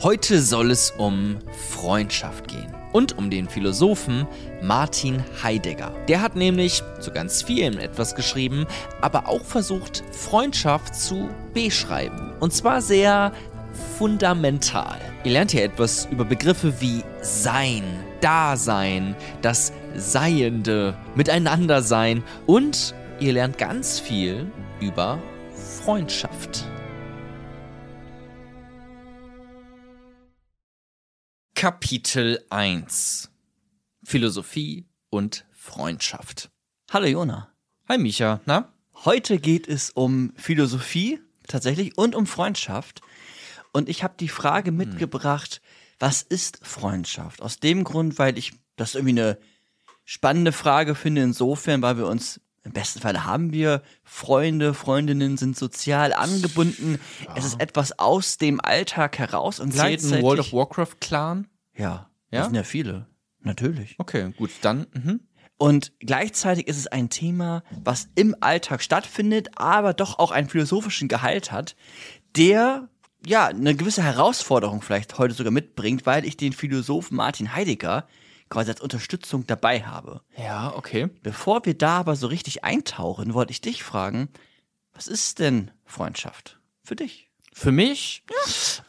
Heute soll es um Freundschaft gehen und um den Philosophen Martin Heidegger. Der hat nämlich zu ganz vielen etwas geschrieben, aber auch versucht, Freundschaft zu beschreiben. Und zwar sehr fundamental. Ihr lernt hier etwas über Begriffe wie Sein, Dasein, das Seiende, Miteinandersein und ihr lernt ganz viel über Freundschaft. Kapitel 1 Philosophie und Freundschaft. Hallo Jona. Hi Micha, na? Heute geht es um Philosophie tatsächlich und um Freundschaft. Und ich habe die Frage mitgebracht, was ist Freundschaft? Aus dem Grund, weil ich das irgendwie eine spannende Frage finde, insofern, weil wir uns im besten Fall haben wir Freunde, Freundinnen sind sozial angebunden. Es ist etwas aus dem Alltag heraus und Zählt gleichzeitig. ein World of Warcraft Clan? ja, Ja? das sind ja viele. Natürlich. Okay, gut, dann. Mhm. Und gleichzeitig ist es ein Thema, was im Alltag stattfindet, aber doch auch einen philosophischen Gehalt hat, der ja eine gewisse Herausforderung vielleicht heute sogar mitbringt, weil ich den Philosophen Martin Heidegger quasi als Unterstützung dabei habe. Ja, okay. Bevor wir da aber so richtig eintauchen, wollte ich dich fragen, was ist denn Freundschaft für dich? Für mich?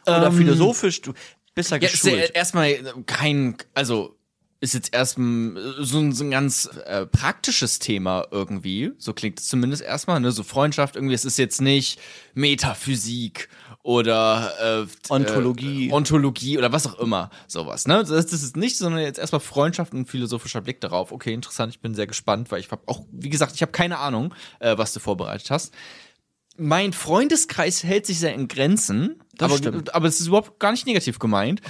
Oder Ähm, philosophisch, du bist ja Ja, ist geschult. ja erstmal kein, also ist jetzt erstmal so ein, so ein ganz äh, praktisches Thema irgendwie. So klingt es zumindest erstmal, ne? So Freundschaft irgendwie. Es ist jetzt nicht Metaphysik oder äh, Ontologie. Äh, Ontologie oder was auch immer. Sowas, ne? Das, das ist nicht, sondern jetzt erstmal Freundschaft und philosophischer Blick darauf. Okay, interessant. Ich bin sehr gespannt, weil ich habe auch, wie gesagt, ich habe keine Ahnung, äh, was du vorbereitet hast. Mein Freundeskreis hält sich sehr in Grenzen. Das aber, stimmt. aber es ist überhaupt gar nicht negativ gemeint.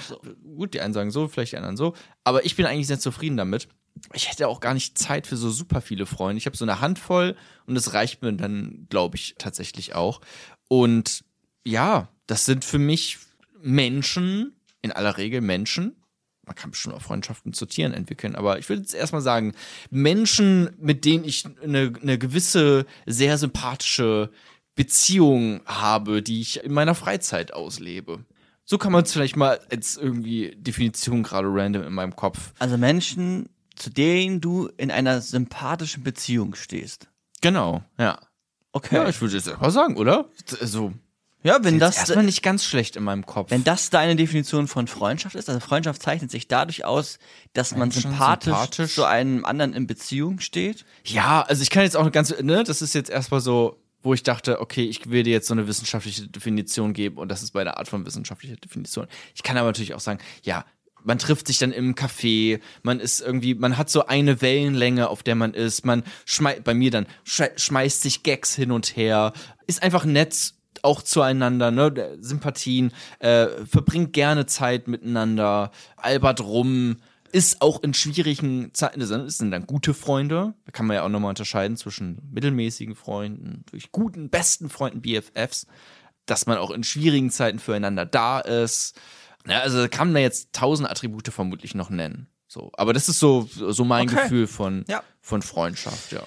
Gut, die einen sagen so, vielleicht die anderen so. Aber ich bin eigentlich sehr zufrieden damit. Ich hätte auch gar nicht Zeit für so super viele Freunde. Ich habe so eine Handvoll und das reicht mir dann, glaube ich, tatsächlich auch. Und ja, das sind für mich Menschen, in aller Regel Menschen. Man kann bestimmt auch Freundschaften zu Tieren entwickeln, aber ich würde jetzt erstmal sagen, Menschen, mit denen ich eine, eine gewisse, sehr sympathische Beziehung habe, die ich in meiner Freizeit auslebe. So kann man es vielleicht mal als irgendwie Definition gerade random in meinem Kopf. Also Menschen, zu denen du in einer sympathischen Beziehung stehst. Genau, ja. Okay. Ja, ich würde jetzt einfach sagen, oder? Also, Ja, wenn das das, erstmal nicht ganz schlecht in meinem Kopf. wenn das deine Definition von Freundschaft ist, also Freundschaft zeichnet sich dadurch aus, dass man sympathisch, sympathisch. zu einem anderen in Beziehung steht. Ja, also ich kann jetzt auch eine ganze, ne, das ist jetzt erstmal so, wo ich dachte, okay, ich will dir jetzt so eine wissenschaftliche Definition geben und das ist bei der Art von wissenschaftlicher Definition. Ich kann aber natürlich auch sagen, ja, man trifft sich dann im Café, man ist irgendwie, man hat so eine Wellenlänge, auf der man ist, man schmeißt, bei mir dann, schme- schmeißt sich Gags hin und her, ist einfach nett auch zueinander, ne, Sympathien, äh, verbringt gerne Zeit miteinander, albert rum, ist auch in schwierigen Zeiten, das sind dann gute Freunde. Da kann man ja auch nochmal unterscheiden zwischen mittelmäßigen Freunden, durch guten, besten Freunden, BFFs, dass man auch in schwierigen Zeiten füreinander da ist. Ja, also kann man jetzt tausend Attribute vermutlich noch nennen. So, aber das ist so, so mein Okay. Gefühl von, Ja. von Freundschaft, ja.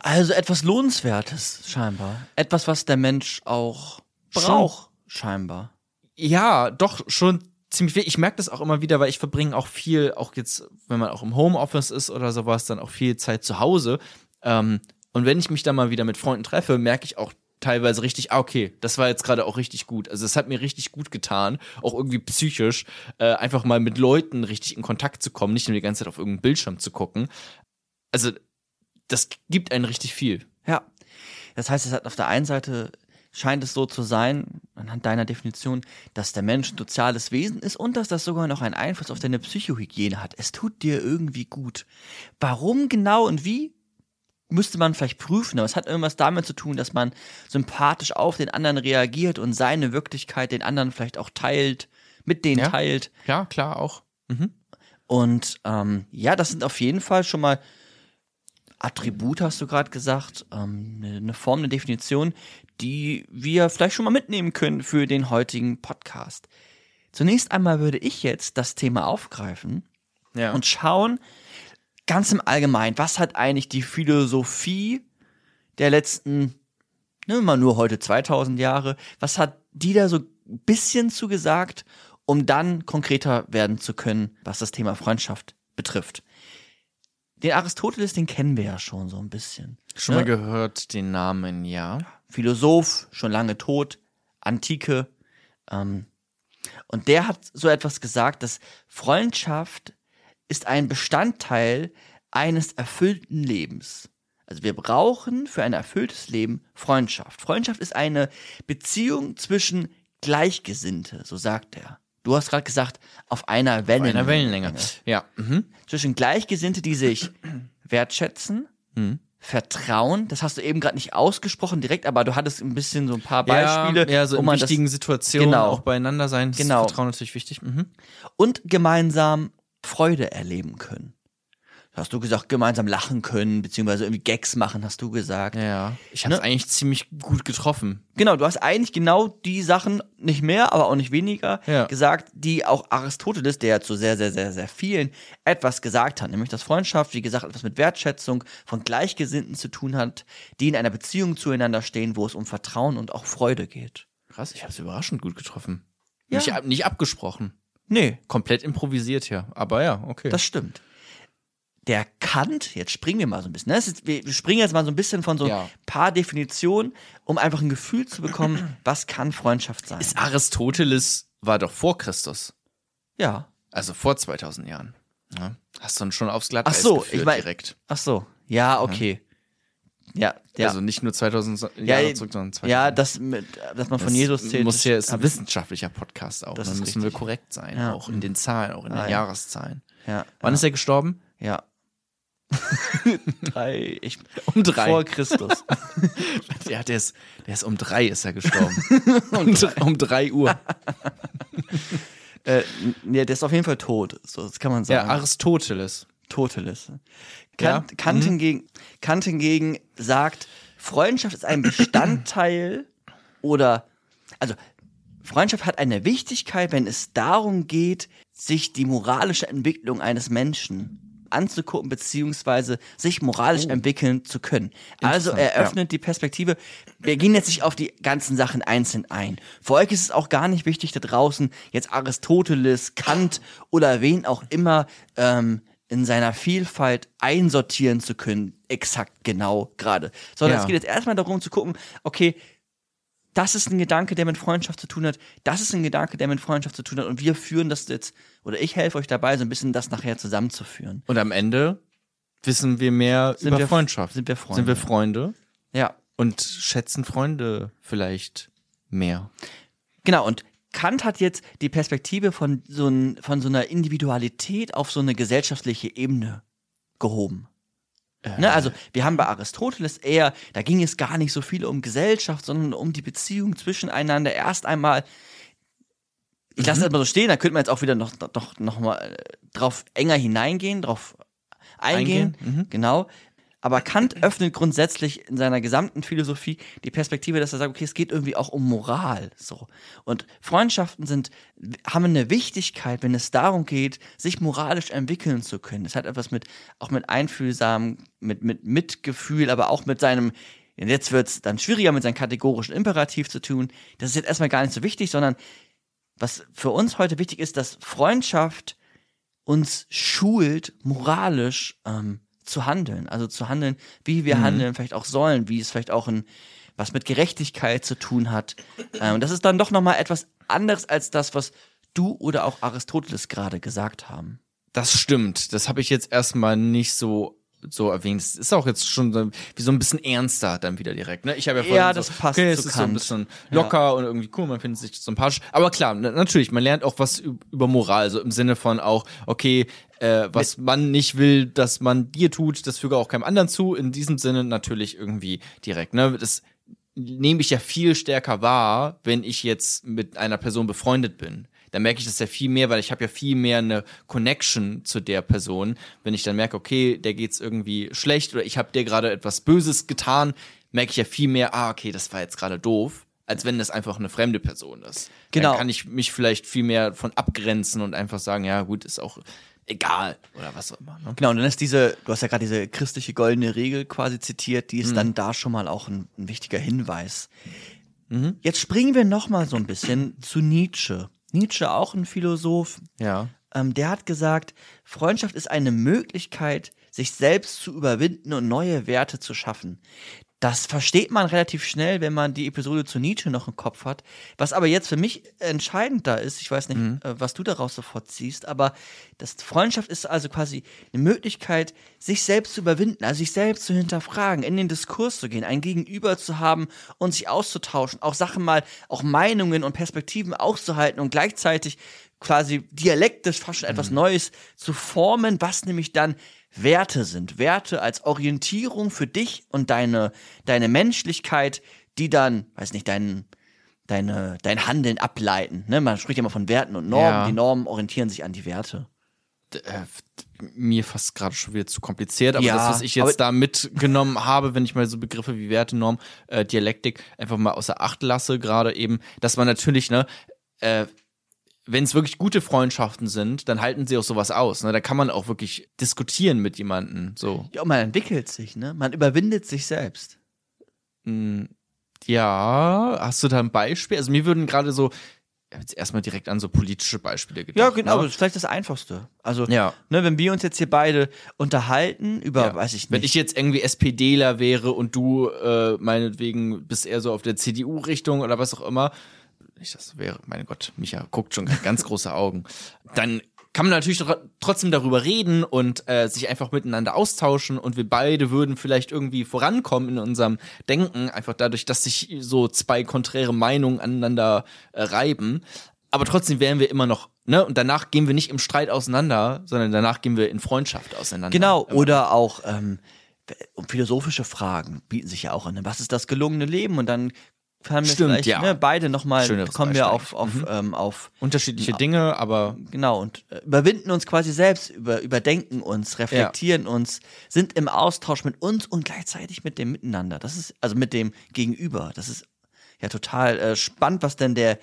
Also etwas Lohnenswertes, scheinbar. Etwas, was der Mensch auch braucht, scheinbar. Ja, doch schon ziemlich viel. Ich merke das auch immer wieder, weil ich verbringe auch viel, auch jetzt, wenn man auch im Homeoffice ist oder sowas, dann auch viel Zeit zu Hause. Ähm, und wenn ich mich dann mal wieder mit Freunden treffe, merke ich auch teilweise richtig, ah, okay, das war jetzt gerade auch richtig gut. Also es hat mir richtig gut getan, auch irgendwie psychisch, äh, einfach mal mit Leuten richtig in Kontakt zu kommen, nicht nur die ganze Zeit auf irgendeinen Bildschirm zu gucken. Also das gibt einen richtig viel. Ja. Das heißt, es hat auf der einen Seite scheint es so zu sein, anhand deiner Definition, dass der Mensch ein soziales Wesen ist und dass das sogar noch einen Einfluss auf deine Psychohygiene hat. Es tut dir irgendwie gut. Warum genau und wie? müsste man vielleicht prüfen, aber es hat irgendwas damit zu tun, dass man sympathisch auf den anderen reagiert und seine Wirklichkeit den anderen vielleicht auch teilt, mit denen Ja. teilt. Ja, klar, auch. Und ähm, ja, das sind auf jeden Fall schon mal Attribute, hast du gerade gesagt, ähm, eine, eine Form, eine Definition, die wir vielleicht schon mal mitnehmen können für den heutigen Podcast. Zunächst einmal würde ich jetzt das Thema aufgreifen Ja. und schauen, ganz im Allgemeinen, was hat eigentlich die Philosophie der letzten, nehmen wir mal nur heute 2000 Jahre, was hat die da so ein bisschen zugesagt, um dann konkreter werden zu können, was das Thema Freundschaft betrifft. Den Aristoteles, den kennen wir ja schon so ein bisschen. Schon ne? mal gehört den Namen, ja. Philosoph, schon lange tot, Antike. Ähm, und der hat so etwas gesagt, dass Freundschaft ist ein Bestandteil eines erfüllten Lebens. Also wir brauchen für ein erfülltes Leben Freundschaft. Freundschaft ist eine Beziehung zwischen Gleichgesinnte, so sagt er. Du hast gerade gesagt, auf einer Wellenlänge. Einer Wellenlänge. Ja. Mhm. Zwischen Gleichgesinnte, die sich wertschätzen, Mhm. Vertrauen, das hast du eben gerade nicht ausgesprochen direkt, aber du hattest ein bisschen so ein paar Beispiele, ja, ja, so in man wichtigen Situationen Genau. auch beieinander sein. Das Genau. Vertrauen natürlich wichtig. Mhm. das und gemeinsam Freude erleben können. Hast du gesagt, gemeinsam lachen können, beziehungsweise irgendwie Gags machen, hast du gesagt. Ja. Ich habe es Ne? eigentlich ziemlich gut getroffen. Genau, du hast eigentlich genau die Sachen, nicht mehr, aber auch nicht weniger, Ja. gesagt, die auch Aristoteles, der ja zu sehr, sehr, sehr, sehr vielen etwas gesagt hat. Nämlich, dass Freundschaft, wie gesagt, etwas mit Wertschätzung von Gleichgesinnten zu tun hat, die in einer Beziehung zueinander stehen, wo es um Vertrauen und auch Freude geht. Krass, ich habe es überraschend gut getroffen. Ja. Nicht, nicht abgesprochen. Nee, Komplett improvisiert ja. Aber ja, okay. Das stimmt. Der Kant, jetzt springen wir mal so ein bisschen. Ne? Ist, wir wir springen jetzt mal so ein bisschen von so ein Ja. paar Definitionen, um einfach ein Gefühl zu bekommen, was kann Freundschaft sein. ist Aristoteles war doch vor Christus. ja. Also vor 2000 Jahren. Ja. Hast du ihn schon aufs Ach Glatteis so, geführt ich mein- direkt. Ach so. Ja, okay. Ja, ja. Also nicht nur 2000 so- ja, Jahre zurück, sondern 2000. ja, das mit, dass man von Das Jesus zählt. Muss das ja, ist ein wissenschaftlicher Podcast auch. Das Dann ist müssen wir richtig. korrekt sein. Ja. Auch in den Zahlen, auch in Ah, den ja. Jahreszahlen. Ja, Wann ist er gestorben? ja. drei, ich, Um drei. vor Christus. Ja, der ist, der ist um drei ist er gestorben. um, drei. um drei Uhr. äh, nee, der ist auf jeden Fall tot. So, das kann man Ja, sagen. Aristoteles. Toteles. Ja. Kant, Kant, hingegen, Kant hingegen sagt, Freundschaft ist ein Bestandteil oder, also Freundschaft hat eine Wichtigkeit, wenn es darum geht, sich die moralische Entwicklung eines Menschen anzugucken, beziehungsweise sich moralisch entwickeln zu können. Also Interessant, er öffnet die Perspektive. Wir gehen jetzt nicht auf die ganzen Sachen einzeln ein. Für euch ist es auch gar nicht wichtig, da draußen jetzt Aristoteles, Kant oder wen auch immer ähm, in seiner Vielfalt einsortieren zu können, exakt genau gerade. Sondern Ja. es geht jetzt erstmal darum zu gucken, okay, das ist ein Gedanke, der mit Freundschaft zu tun hat, das ist ein Gedanke, der mit Freundschaft zu tun hat und wir führen das jetzt, oder ich helfe euch dabei, so ein bisschen das nachher zusammenzuführen. Und am Ende wissen wir mehr Sind über wir- Freundschaft. sind wir Freunde. Sind wir Freunde Ja, und schätzen Freunde vielleicht mehr. genau. Und Kant hat jetzt die Perspektive von so, ein, von so einer Individualität auf so eine gesellschaftliche Ebene gehoben. Ne, also wir haben bei Aristoteles eher, da ging es gar nicht so viel um Gesellschaft, sondern um die Beziehung zwischeneinander. Erst einmal, ich lasse das mal so stehen, da könnte man jetzt auch wieder noch, noch, noch mal äh, drauf enger hineingehen, drauf eingehen. Eingehen, mhm. Genau. Aber Kant öffnet grundsätzlich in seiner gesamten Philosophie die Perspektive, dass er sagt, okay, es geht irgendwie auch um Moral, so. Und Freundschaften sind, haben eine Wichtigkeit, wenn es darum geht, sich moralisch entwickeln zu können. Das hat etwas mit, auch mit Einfühlsam, mit, mit Mitgefühl, aber auch mit seinem, jetzt wird's dann schwieriger, mit seinem kategorischen Imperativ zu tun. Das ist jetzt erstmal gar nicht so wichtig, sondern was für uns heute wichtig ist, dass Freundschaft uns schult, moralisch ähm, zu handeln. Also zu handeln, wie wir handeln, vielleicht auch sollen, wie es vielleicht auch ein, was mit Gerechtigkeit zu tun hat. Ähm, das ist dann doch nochmal etwas anderes als das, was du oder auch Aristoteles gerade gesagt haben. Das stimmt. Das habe ich jetzt erstmal nicht so so erwähnt. Es ist auch jetzt schon so, wie so ein bisschen ernster dann wieder direkt. Ne? Ich habe ja vorhin Ja, so, das passt okay, es ist so ein bisschen locker und irgendwie cool, man findet sich sympathisch. Aber klar, na- natürlich, man lernt auch was über Moral, so im Sinne von auch, okay, äh, was man nicht will, dass man dir tut, das füge auch keinem anderen zu. In diesem Sinne natürlich irgendwie direkt. Ne? Das nehme ich ja viel stärker wahr, wenn ich jetzt mit einer Person befreundet bin. Dann merke ich das ja viel mehr, weil ich habe ja viel mehr eine Connection zu der Person. Wenn ich dann merke, okay, der geht's irgendwie schlecht oder ich habe dir gerade etwas Böses getan, merke ich ja viel mehr, ah, okay, das war jetzt gerade doof, als wenn das einfach eine fremde Person ist. Genau. Dann kann ich mich vielleicht viel mehr von abgrenzen und einfach sagen, ja gut, ist auch egal oder was auch immer. Ne? Genau, und dann ist diese, du hast ja gerade diese christliche goldene Regel quasi zitiert, die ist Mhm. dann da schon mal auch ein, ein wichtiger Hinweis. Mhm. Jetzt springen wir noch mal so ein bisschen zu Nietzsche. Nietzsche, auch ein Philosoph, Ja. ähm, der hat gesagt, Freundschaft ist eine Möglichkeit, sich selbst zu überwinden und neue Werte zu schaffen. Das versteht man relativ schnell, wenn man die Episode zu Nietzsche noch im Kopf hat. Was aber jetzt für mich entscheidend da ist, ich weiß nicht, äh, was du daraus sofort ziehst, aber das Freundschaft ist also quasi eine Möglichkeit, sich selbst zu überwinden, also sich selbst zu hinterfragen, in den Diskurs zu gehen, ein Gegenüber zu haben und sich auszutauschen, auch Sachen mal, auch Meinungen und Perspektiven auszuhalten und gleichzeitig quasi dialektisch fast schon etwas Neues zu formen, was nämlich dann Werte sind. Werte als Orientierung für dich und deine, deine Menschlichkeit, die dann, weiß nicht, dein, deine, dein Handeln ableiten. Ne? Man spricht ja immer von Werten und Normen. Ja. Die Normen orientieren sich an die Werte. äh, mir fast gerade schon wieder zu kompliziert, aber Ja, das, was ich jetzt da mitgenommen habe, wenn ich mal so Begriffe wie Werte, Norm, äh, Dialektik einfach mal außer Acht lasse, gerade eben, dass man natürlich, ne, äh, wenn es wirklich gute Freundschaften sind, dann halten sie auch sowas aus. Ne? Da kann man auch wirklich diskutieren mit jemandem. So, Ja, und man entwickelt sich, ne? Man überwindet sich selbst. ja, hast du da ein Beispiel? Also mir würden gerade so ich hab jetzt erstmal direkt an so politische Beispiele gedacht. Ja, genau, Ne? das ist vielleicht das Einfachste. Also, Ja. ne, wenn wir uns jetzt hier beide unterhalten über, Ja. weiß ich nicht. Wenn ich jetzt irgendwie SPDler wäre und du äh, meinetwegen bist eher so auf der CDU-Richtung oder was auch immer, nicht das wäre, mein Gott, Micha guckt schon ganz große Augen, dann kann man natürlich tr- trotzdem darüber reden und äh, sich einfach miteinander austauschen und wir beide würden vielleicht irgendwie vorankommen in unserem Denken, einfach dadurch, dass sich so zwei konträre Meinungen aneinander äh, reiben. Aber trotzdem wären wir immer noch, ne? Und danach gehen wir nicht im Streit auseinander, sondern danach gehen wir in Freundschaft auseinander. Genau, oder auch ähm, um philosophische Fragen bieten sich ja auch an. Was ist das gelungene Leben? Und dann haben wir Stimmt, vielleicht ja. ne, beide nochmal, kommen wir auf, auf, ähm, auf unterschiedliche Dinge, aber genau, und äh, überwinden uns quasi selbst, über, überdenken uns, reflektieren uns, sind im Austausch mit uns und gleichzeitig mit dem Miteinander. Das ist, also mit dem Gegenüber. Das ist ja total äh, spannend, was denn der,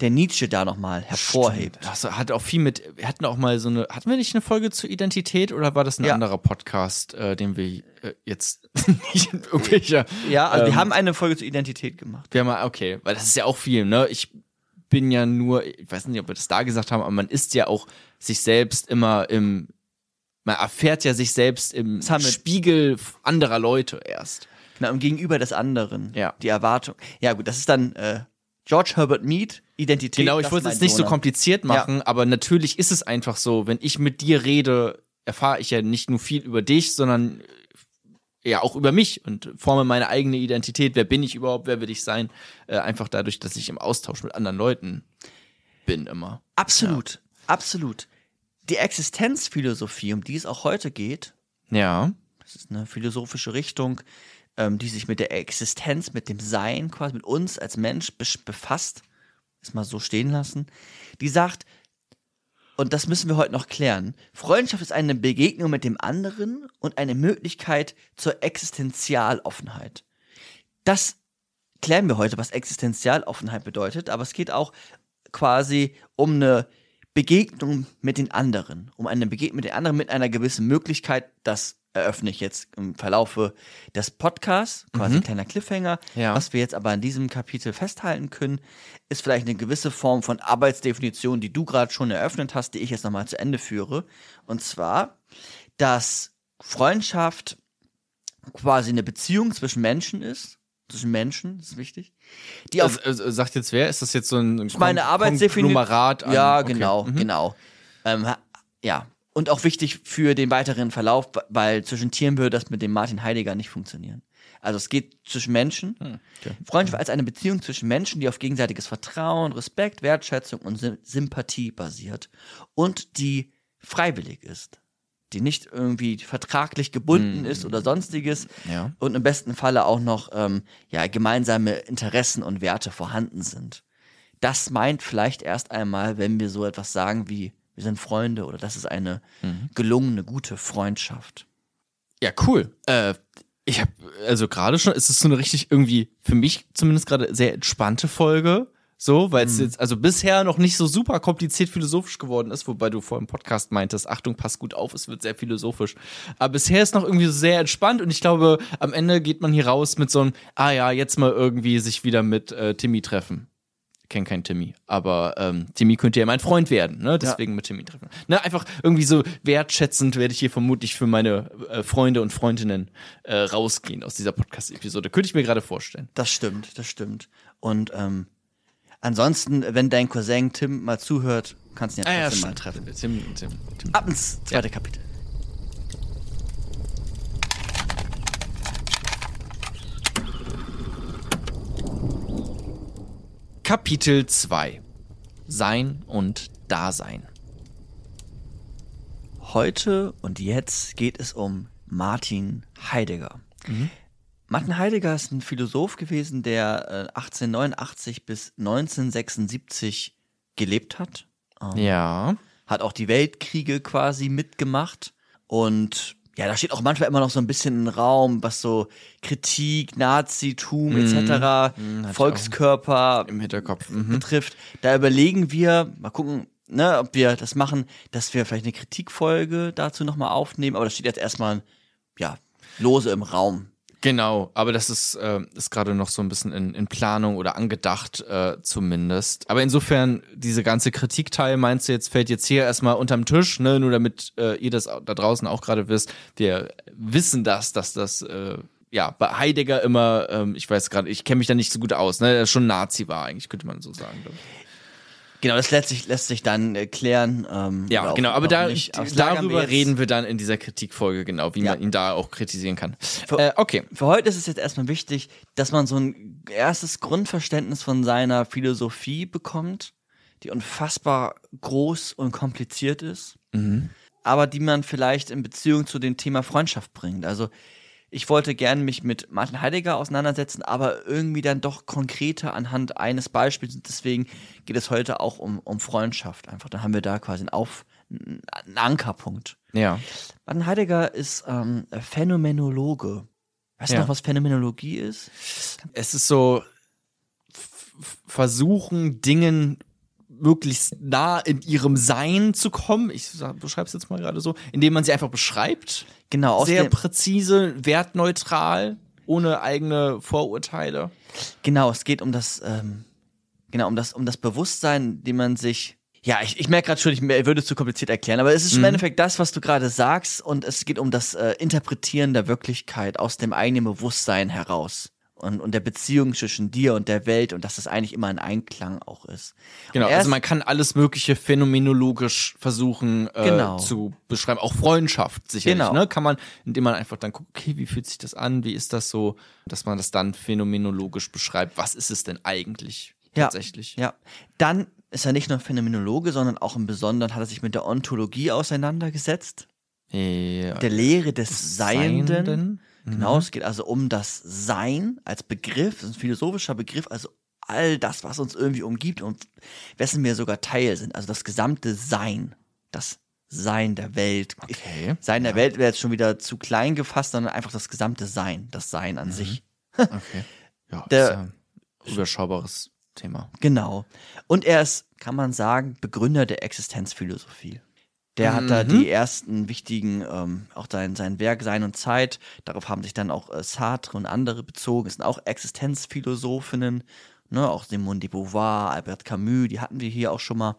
der Nietzsche da nochmal hervorhebt. das hat auch viel mit. Wir hatten auch mal so eine. Hatten wir nicht eine Folge zur Identität oder war das ein Ja. anderer Podcast, äh, den wir äh, jetzt nicht irgendwelcher. Ja, also wir ähm, haben eine Folge zur Identität gemacht. Wir haben mal, okay, weil das ist ja auch viel, ne? Ich bin ja nur, ich weiß nicht, ob wir das da gesagt haben, aber man ist ja auch sich selbst immer im. Man erfährt ja sich selbst im wir- Spiegel anderer Leute erst. Genau, im Gegenüber des anderen. Ja. Die Erwartung. Ja, gut, das ist dann äh, George Herbert Mead, Identität. Genau, ich wollte es jetzt nicht so kompliziert machen, aber natürlich ist es einfach so, wenn ich mit dir rede, erfahre ich ja nicht nur viel über dich, sondern äh, ja auch über mich und forme meine eigene Identität. Wer bin ich überhaupt? Wer will ich sein? Äh, einfach dadurch, dass ich im Austausch mit anderen Leuten bin immer. Absolut, absolut. Die Existenzphilosophie, um die es auch heute geht, Ja. das ist eine philosophische Richtung, ähm, die sich mit der Existenz, mit dem Sein, quasi mit uns als Mensch befasst, ist mal so stehen lassen, die sagt, und das müssen wir heute noch klären, Freundschaft ist eine Begegnung mit dem anderen und eine Möglichkeit zur Existenzialoffenheit. Das klären wir heute, was Existenzialoffenheit bedeutet, aber es geht auch quasi um eine Begegnung mit den anderen, um eine Begegnung mit den anderen mit einer gewissen Möglichkeit, das eröffne ich jetzt im Verlaufe des Podcasts, quasi ein kleiner Cliffhanger. Ja. Was wir jetzt aber in diesem Kapitel festhalten können, ist vielleicht eine gewisse Form von Arbeitsdefinition, die du gerade schon eröffnet hast, die ich jetzt nochmal zu Ende führe. Und zwar, dass Freundschaft quasi eine Beziehung zwischen Menschen ist, zwischen Menschen, das ist wichtig, die auf Also, äh, sagt jetzt wer? Ist das jetzt so ein meine Arbeitsdefinition. Ja, okay. genau, Mhm. genau. Ähm, ja, Und auch wichtig für den weiteren Verlauf, weil zwischen Tieren würde das mit dem Martin Heidegger nicht funktionieren. Also es geht zwischen Menschen. okay. Freundschaft als eine Beziehung zwischen Menschen, die auf gegenseitiges Vertrauen, Respekt, Wertschätzung und Sym- Sympathie basiert und die freiwillig ist. Die nicht irgendwie vertraglich gebunden ist oder sonstiges Ja. und im besten Falle auch noch ähm, ja, gemeinsame Interessen und Werte vorhanden sind. Das meint vielleicht erst einmal, wenn wir so etwas sagen wie wir sind Freunde oder das ist eine gelungene, gute Freundschaft. Ja, cool. Äh, ich habe also gerade schon, es ist so eine richtig irgendwie für mich zumindest gerade sehr entspannte Folge, so, weil es jetzt also bisher noch nicht so super kompliziert philosophisch geworden ist, wobei du vor dem Podcast meintest, Achtung, pass gut auf, es wird sehr philosophisch. Aber bisher ist noch irgendwie so sehr entspannt und ich glaube, am Ende geht man hier raus mit so einem, ah ja, jetzt mal irgendwie sich wieder mit äh, Timmy treffen. Ich kenne keinen Timmy, aber ähm, Timmy könnte ja mein Freund werden, ne? Deswegen mit Timmy treffen. Ne, einfach irgendwie so wertschätzend werde ich hier vermutlich für meine äh, Freunde und Freundinnen äh, rausgehen aus dieser Podcast-Episode. Könnte ich mir gerade vorstellen. Das stimmt, das stimmt. Und ähm, ansonsten, wenn dein Cousin Tim mal zuhört, kannst du ihn ja trotzdem mal treffen. Tim, Tim, Tim. Ab ins zweite Kapitel. Kapitel 2 Sein und Dasein. Heute und jetzt geht es um Martin Heidegger. Martin Heidegger ist ein Philosoph gewesen, der äh, 1889 bis 1976 gelebt hat. Ähm, Ja. hat auch die Weltkriege quasi mitgemacht und ja, da steht auch manchmal immer noch so ein bisschen im Raum, was so Kritik, Nazitum etc., Volkskörper Im Hinterkopf. Mhm. betrifft. Da überlegen wir, mal gucken, ne, ob wir das machen, dass wir vielleicht eine Kritikfolge dazu nochmal aufnehmen, aber das steht jetzt erstmal, ja, lose im Raum. Genau, aber das ist, äh, ist gerade noch so ein bisschen in, in Planung oder angedacht äh, zumindest. Aber insofern, diese ganze Kritikteil, meinst du jetzt, fällt jetzt hier erstmal unterm Tisch, ne? Nur damit äh, ihr das da draußen auch gerade wisst. Wir wissen das, dass das äh, ja bei Heidegger immer, ähm, ich weiß gerade, ich kenne mich da nicht so gut aus, ne? Der schon Nazi war, eigentlich, könnte man so sagen. glaub ich. Genau, das lässt sich, lässt sich dann äh, klären. Ähm, Ja, auch- genau, aber auch da, wir darüber jetzt- reden wir dann in dieser Kritikfolge, genau, wie Ja. man ihn da auch kritisieren kann. Äh, okay. Für heute ist es jetzt erstmal wichtig, dass man so ein erstes Grundverständnis von seiner Philosophie bekommt, die unfassbar groß und kompliziert ist, aber die man vielleicht in Beziehung zu dem Thema Freundschaft bringt. Also ich wollte gern mich mit Martin Heidegger auseinandersetzen, aber irgendwie dann doch konkreter anhand eines Beispiels. Und Deswegen geht es heute auch um, um Freundschaft. Einfach, da haben wir da quasi einen, Auf, einen Ankerpunkt. Ja. Martin Heidegger ist ähm, Phänomenologe. Weißt Ja. du noch, was Phänomenologie ist? es ist so versuchen Dingen möglichst nah in ihrem Sein zu kommen. Ich beschreibe es jetzt mal gerade so, indem man sie einfach beschreibt. Genau, aus Sehr präzise, wertneutral, ohne eigene Vorurteile. genau, es geht um das, ähm, genau, um das, um das Bewusstsein, dem man sich. Ja, ich, ich merke gerade schon, ich würde es zu kompliziert erklären, aber es ist im Endeffekt das, was du gerade sagst, und es geht um das äh, Interpretieren der Wirklichkeit aus dem eigenen Bewusstsein heraus. Und, und der Beziehung zwischen dir und der Welt und dass das eigentlich immer ein Einklang auch ist. Genau, also man kann alles Mögliche phänomenologisch versuchen äh, Genau. zu beschreiben. Auch Freundschaft sicherlich, Genau. ne? Kann man, indem man einfach dann guckt, okay, wie fühlt sich das an, wie ist das so, dass man das dann phänomenologisch beschreibt. Was ist es denn eigentlich Ja. tatsächlich? Ja, dann ist er nicht nur Phänomenologe, sondern auch im Besonderen hat er sich mit der Ontologie auseinandergesetzt, Ja. der Lehre des Seienden. Seienden. Genau, es geht also um das Sein als Begriff, das ist ein philosophischer Begriff, also all das, was uns irgendwie umgibt und wessen wir sogar Teil sind, also das gesamte Sein, das Sein der Welt. Okay. Sein der Welt wäre jetzt schon wieder zu klein gefasst, sondern einfach das gesamte Sein, das Sein an sich. Okay. Ja, Der- ist ja ein überschaubares Thema. Genau. Und er ist, kann man sagen, Begründer der Existenzphilosophie. Der hat da die ersten wichtigen, ähm, auch sein, sein Werk Sein und Zeit, darauf haben sich dann auch äh, Sartre und andere bezogen, es sind auch Existenzphilosophinnen, ne, auch Simone de Beauvoir, Albert Camus, die hatten wir hier auch schon mal.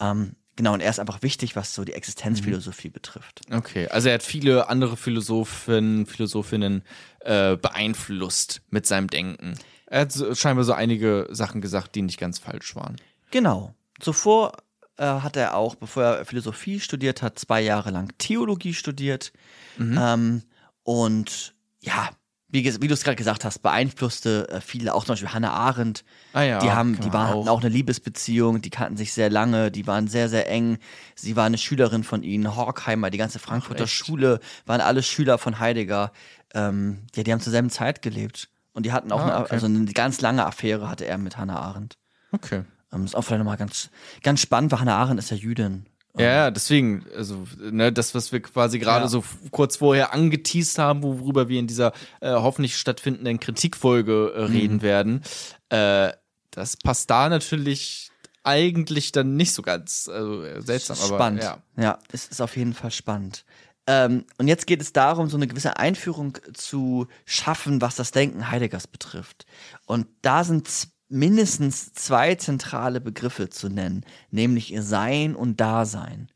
Ähm, genau, und er ist einfach wichtig, was so die Existenzphilosophie betrifft. Okay, also er hat viele andere Philosophen, Philosophinnen äh, beeinflusst mit seinem Denken. Er hat scheinbar so einige Sachen gesagt, die nicht ganz falsch waren. Genau. Zuvor äh, hat er auch, bevor er Philosophie studiert hat, zwei Jahre lang Theologie studiert. Ähm, und ja, wie, wie du es gerade gesagt hast, beeinflusste äh, viele, auch zum Beispiel Hannah Arendt. Ah ja, die haben, die man waren, hatten auch. eine Liebesbeziehung, die kannten sich sehr lange, die waren sehr, sehr eng. Sie war eine Schülerin von ihnen, Horkheimer, die ganze Frankfurter echt? Schule, waren alle Schüler von Heidegger. Ähm, ja, die haben zur selben Zeit gelebt. Und die hatten auch Ah, eine, okay. also eine ganz lange Affäre hatte er mit Hannah Arendt. Okay. Ähm, ist auch vielleicht nochmal ganz, ganz spannend, weil Hannah Arendt ist ja Jüdin. Ja, ja, deswegen, also, ne, das, was wir quasi gerade Ja. so kurz vorher angeteased haben, worüber wir in dieser äh, hoffentlich stattfindenden Kritikfolge äh, Mhm. reden werden, äh, das passt da natürlich eigentlich dann nicht so ganz also, äh, seltsam, aber spannend. ja. ja, es ist auf jeden Fall spannend. Ähm, und jetzt geht es darum, so eine gewisse Einführung zu schaffen, was das Denken Heideggers betrifft. Und da sind z- mindestens zwei zentrale Begriffe zu nennen, nämlich Sein und Dasein.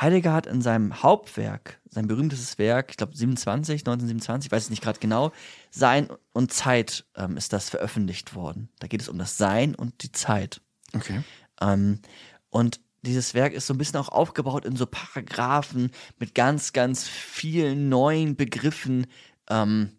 Heidegger hat in seinem Hauptwerk, sein berühmtestes Werk, ich glaube 27, 1927, ich weiß es nicht gerade genau, Sein und Zeit ähm, ist das veröffentlicht worden. Da geht es um das Sein und die Zeit. Okay. Ähm, und dieses Werk ist so ein bisschen auch aufgebaut in so Paragraphen mit ganz, ganz vielen neuen Begriffen. Ähm,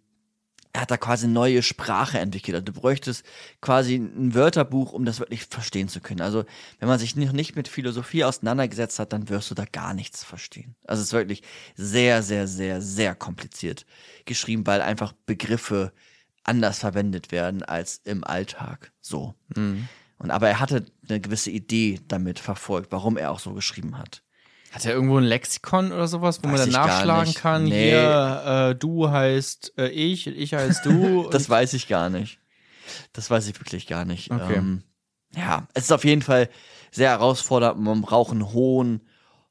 er hat da quasi neue Sprache entwickelt. Also du bräuchtest quasi ein Wörterbuch, um das wirklich verstehen zu können. Also wenn man sich noch nicht mit Philosophie auseinandergesetzt hat, dann wirst du da gar nichts verstehen. Also es ist wirklich sehr, sehr, sehr, sehr kompliziert geschrieben, weil einfach Begriffe anders verwendet werden als im Alltag. So. Und aber er hatte eine gewisse Idee damit verfolgt, warum er auch so geschrieben hat. Hat er irgendwo ein Lexikon oder sowas, wo man Weiß dann ich gar nachschlagen kann? Nee. Hier, äh, du heißt äh, ich, ich heißt du. Das weiß ich gar nicht. Das weiß ich wirklich gar nicht. Okay. Ähm, ja, es ist auf jeden Fall sehr herausfordernd. Man braucht einen hohen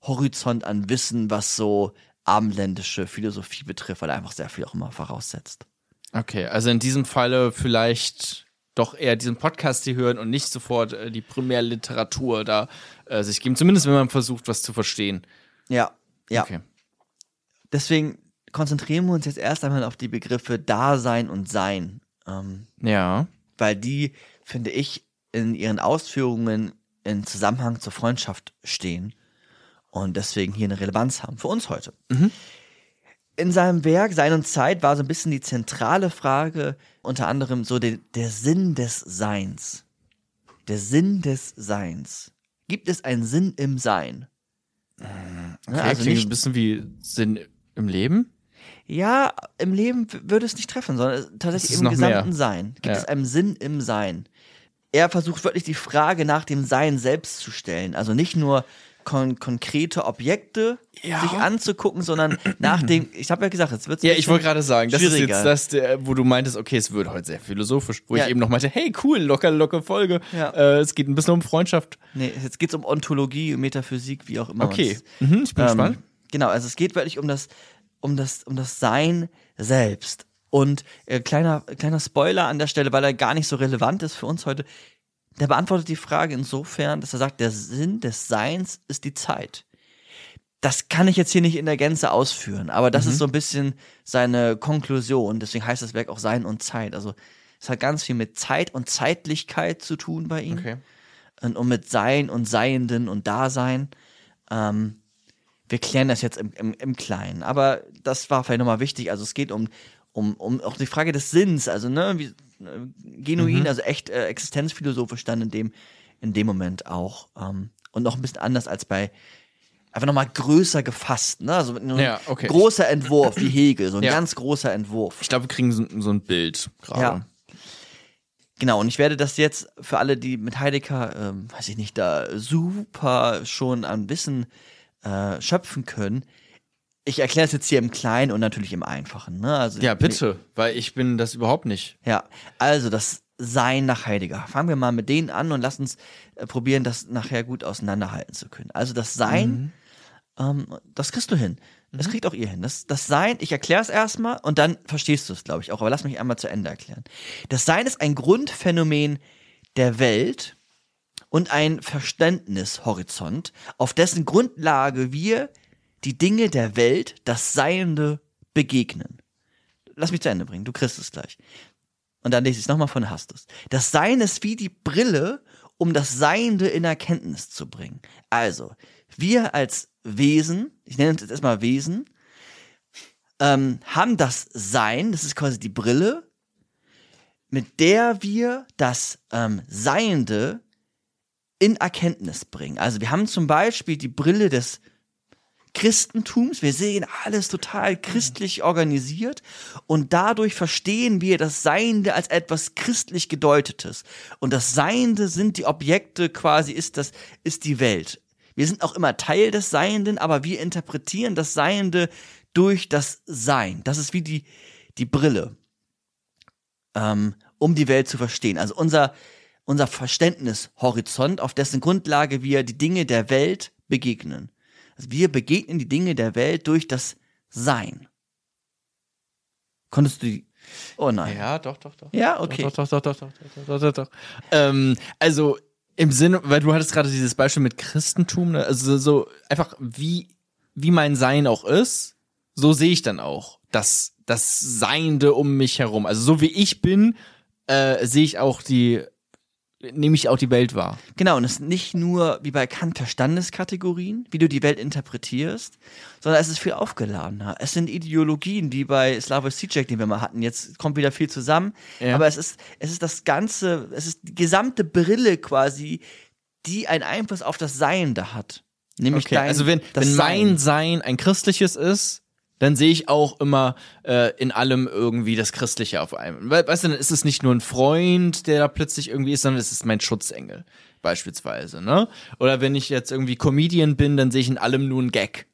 Horizont an Wissen, was so abendländische Philosophie betrifft, weil er einfach sehr viel auch immer voraussetzt. Okay, also in diesem Falle vielleicht doch eher diesen Podcast hier hören und nicht sofort äh, die Primärliteratur da äh, sich geben. Zumindest wenn man versucht, was zu verstehen. Ja, ja. Okay. Deswegen konzentrieren wir uns jetzt erst einmal auf die Begriffe Dasein und Sein. Ähm, Ja. weil die, finde ich, in ihren Ausführungen in Zusammenhang zur Freundschaft stehen und deswegen hier eine Relevanz haben für uns heute. In seinem Werk Sein und Zeit war so ein bisschen die zentrale Frage, unter anderem so der, der Sinn des Seins. Der Sinn des Seins. Gibt es einen Sinn im Sein? Okay, also klingt nicht- ein bisschen wie Sinn im Leben. Ja, im Leben würde es nicht treffen, sondern es- tatsächlich im gesamten mehr. Sein. Gibt Ja. es einen Sinn im Sein? Er versucht wirklich die Frage nach dem Sein selbst zu stellen. Also nicht nur kon konkrete Objekte Ja. sich anzugucken, sondern nach dem, ich habe ja gesagt, jetzt wird Ja, ich wollte gerade sagen, das ist jetzt das, wo du meintest, okay, es wird heute sehr philosophisch. Wo Ja. ich eben noch meinte, hey, cool, locker, locker Folge. Ja. Äh, es geht ein bisschen um Freundschaft. Nee, jetzt geht es um Ontologie, Metaphysik, wie auch immer. Okay, mhm, ich bin gespannt. Ähm, genau, also es geht wirklich um das, um das, um das Sein selbst. Und äh, kleiner, kleiner Spoiler an der Stelle, weil er gar nicht so relevant ist für uns heute. Der beantwortet die Frage insofern, dass er sagt, der Sinn des Seins ist die Zeit. Das kann ich jetzt hier nicht in der Gänze ausführen, aber das ist so ein bisschen seine Konklusion. Deswegen heißt das Werk auch Sein und Zeit. Also es hat ganz viel mit Zeit und Zeitlichkeit zu tun bei ihm Okay. und, und mit Sein und Seienden und Dasein. Ähm, wir klären das jetzt im, im, im Kleinen. Aber das war vielleicht nochmal wichtig. Also es geht um, um, um auch die Frage des Sinns, also ne, wie, äh, genuin, also echt äh, existenzphilosophisch dann in dem, in dem Moment auch. Ähm, und noch ein bisschen anders als bei einfach nochmal größer gefasst, ne? Also ein Ja, okay. großer Entwurf wie Hegel, so ein Ja. ganz großer Entwurf. Ich glaube, wir kriegen so, so ein Bild gerade. Ja. Genau, und ich werde das jetzt für alle, die mit Heidegger, ähm, weiß ich nicht, da super schon an Wissen äh, schöpfen können. Ich erkläre es jetzt hier im Kleinen und natürlich im Einfachen. Ne? Also, Ja, bitte, weil ich bin das überhaupt nicht. Ja, also das Sein nach Heidegger. Fangen wir mal mit denen an und lass uns äh, probieren, das nachher gut auseinanderhalten zu können. Also das Sein, ähm, das kriegst du hin. Das kriegt auch ihr hin. Das, das Sein, ich erkläre es erstmal und dann verstehst du es, glaube ich, auch. Aber lass mich einmal zu Ende erklären. Das Sein ist ein Grundphänomen der Welt und ein Verständnishorizont, auf dessen Grundlage wir die Dinge der Welt, das Seiende, begegnen. Lass mich zu Ende bringen, du kriegst es gleich. Und dann lese ich es nochmal von Hastus. Das Sein ist wie die Brille, um das Seiende in Erkenntnis zu bringen. Also, wir als Wesen, ich nenne es jetzt erstmal Wesen, ähm, haben das Sein, das ist quasi die Brille, mit der wir das ähm, Seiende in Erkenntnis bringen. Also wir haben zum Beispiel die Brille des Christentums. Wir sehen alles total christlich organisiert und dadurch verstehen wir das Seiende als etwas christlich gedeutetes. Und das Seiende sind die Objekte quasi, ist das, ist die Welt. Wir sind auch immer Teil des Seienden, aber wir interpretieren das Seiende durch das Sein. Das ist wie die, die Brille, ähm, um die Welt zu verstehen. Also unser, unser Verständnishorizont, auf dessen Grundlage wir die Dinge der Welt begegnen. Wir begegnen die Dinge der Welt durch das Sein. Konntest du die. Oh nein. Ja, doch, doch, doch. Ja, okay. Doch, doch, doch, doch, doch, doch, doch, doch, doch. Ähm, also im Sinne, weil du hattest gerade dieses Beispiel mit Christentum, ne? also so einfach wie wie mein Sein auch ist, so sehe ich dann auch das das Seiende um mich herum. Also so wie ich bin, äh, sehe ich auch die nehme ich auch die Welt wahr. Genau, und es ist nicht nur wie bei Kant Verstandeskategorien, wie du die Welt interpretierst, sondern es ist viel aufgeladener. Es sind Ideologien, die bei Slavoj Zizek, den wir mal hatten, jetzt kommt wieder viel zusammen, Ja. aber es ist, es ist das ganze, es ist die gesamte Brille quasi, die einen Einfluss auf das Seiende hat. Nämlich Okay, dein, also wenn, wenn mein Sein. Sein ein christliches ist, dann sehe ich auch immer äh, in allem irgendwie das Christliche auf einem. We weißt du, dann ist es nicht nur ein Freund, der da plötzlich irgendwie ist, sondern es ist mein Schutzengel, beispielsweise, ne? Oder wenn ich jetzt irgendwie Comedian bin, dann sehe ich in allem nur einen Gag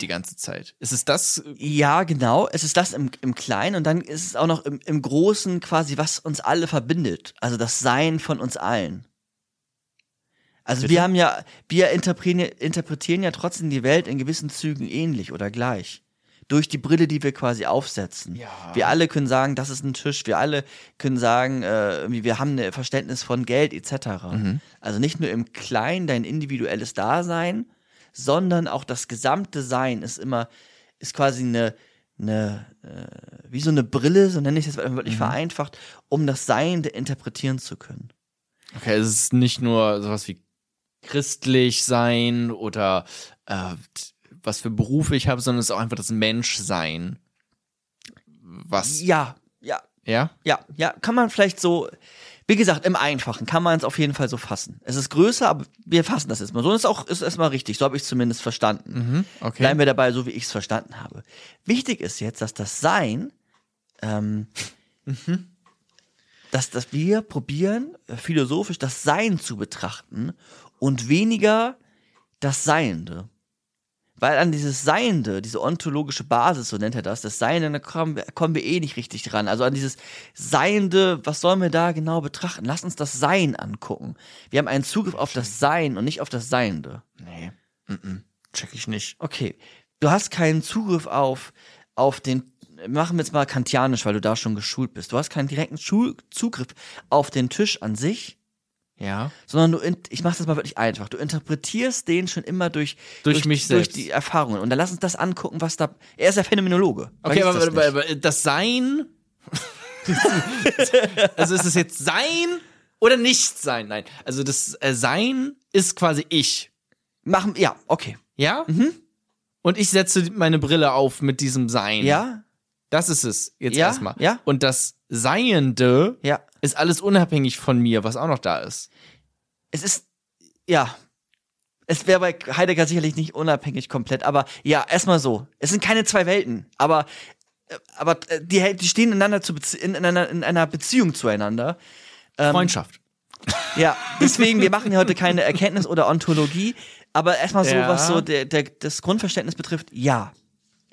die ganze Zeit. Ist es das? Ja, genau. Es ist das im, im Kleinen und dann ist es auch noch im, im Großen quasi, was uns alle verbindet. Also das Sein von uns allen. Also Bitte? wir haben ja, wir interpretieren, interpretieren ja trotzdem die Welt in gewissen Zügen ähnlich oder gleich. Durch die Brille, die wir quasi aufsetzen. Ja. Wir alle können sagen, das ist ein Tisch. Wir alle können sagen, äh, wir haben ein Verständnis von Geld etc. Mhm. Also nicht nur im Kleinen dein individuelles Dasein, sondern auch das gesamte Sein ist immer, ist quasi eine, eine äh, wie so eine Brille, so nenne ich es jetzt Mhm. wirklich vereinfacht, um das Seiende interpretieren zu können. Okay, es ist nicht nur sowas wie christlich sein oder äh, was für Berufe ich habe, sondern es ist auch einfach das Menschsein. Was? Ja, ja, Ja? ja, ja, kann man vielleicht so, wie gesagt, im Einfachen kann man es auf jeden Fall so fassen. Es ist größer, aber wir fassen das jetzt mal so. Und ist auch ist erstmal richtig, so habe ich es zumindest verstanden. Mhm, okay. Bleiben wir dabei, so wie ich es verstanden habe. Wichtig ist jetzt, dass das Sein, ähm, dass, dass wir probieren, philosophisch das Sein zu betrachten und weniger das Seiende. Weil an dieses Seiende, diese ontologische Basis, so nennt er das, das Seiende, da kommen wir, kommen wir eh nicht richtig dran. Also an dieses Seiende, was sollen wir da genau betrachten? Lass uns das Sein angucken. Wir haben einen Zugriff auf das Sein und nicht auf das Seiende. Nee. Mhm. Check ich nicht. Okay, du hast keinen Zugriff auf, auf den, machen wir jetzt mal kantianisch, weil du da schon geschult bist. Du hast keinen direkten Zugriff auf den Tisch an sich, Ja. sondern du, ich mach's das mal wirklich einfach. Du interpretierst den schon immer durch, Durch mich durch die Erfahrungen. Und dann lass uns das angucken, was da, er ist ja Phänomenologe. Okay, aber, das aber, aber das Sein. also ist es jetzt Sein oder nicht Sein? Nein. Also das äh, Sein ist quasi ich. Machen, ja, okay. Ja? Und ich setze meine Brille auf mit diesem Sein. Ja, Das ist es jetzt Ja, erstmal. ja. Und das Seiende ja. Ist alles unabhängig von mir, was auch noch da ist. Es ist, ja. Es wäre bei Heidegger sicherlich nicht unabhängig komplett, aber ja, erstmal so. Es sind keine zwei Welten, aber, äh, aber äh, die, die stehen ineinander zu in, in, einer, in einer Beziehung zueinander. Ähm, Freundschaft. Ja, deswegen, wir machen ja heute keine Erkenntnis oder Ontologie, aber erstmal so, Ja. was so der, der, das Grundverständnis betrifft, ja.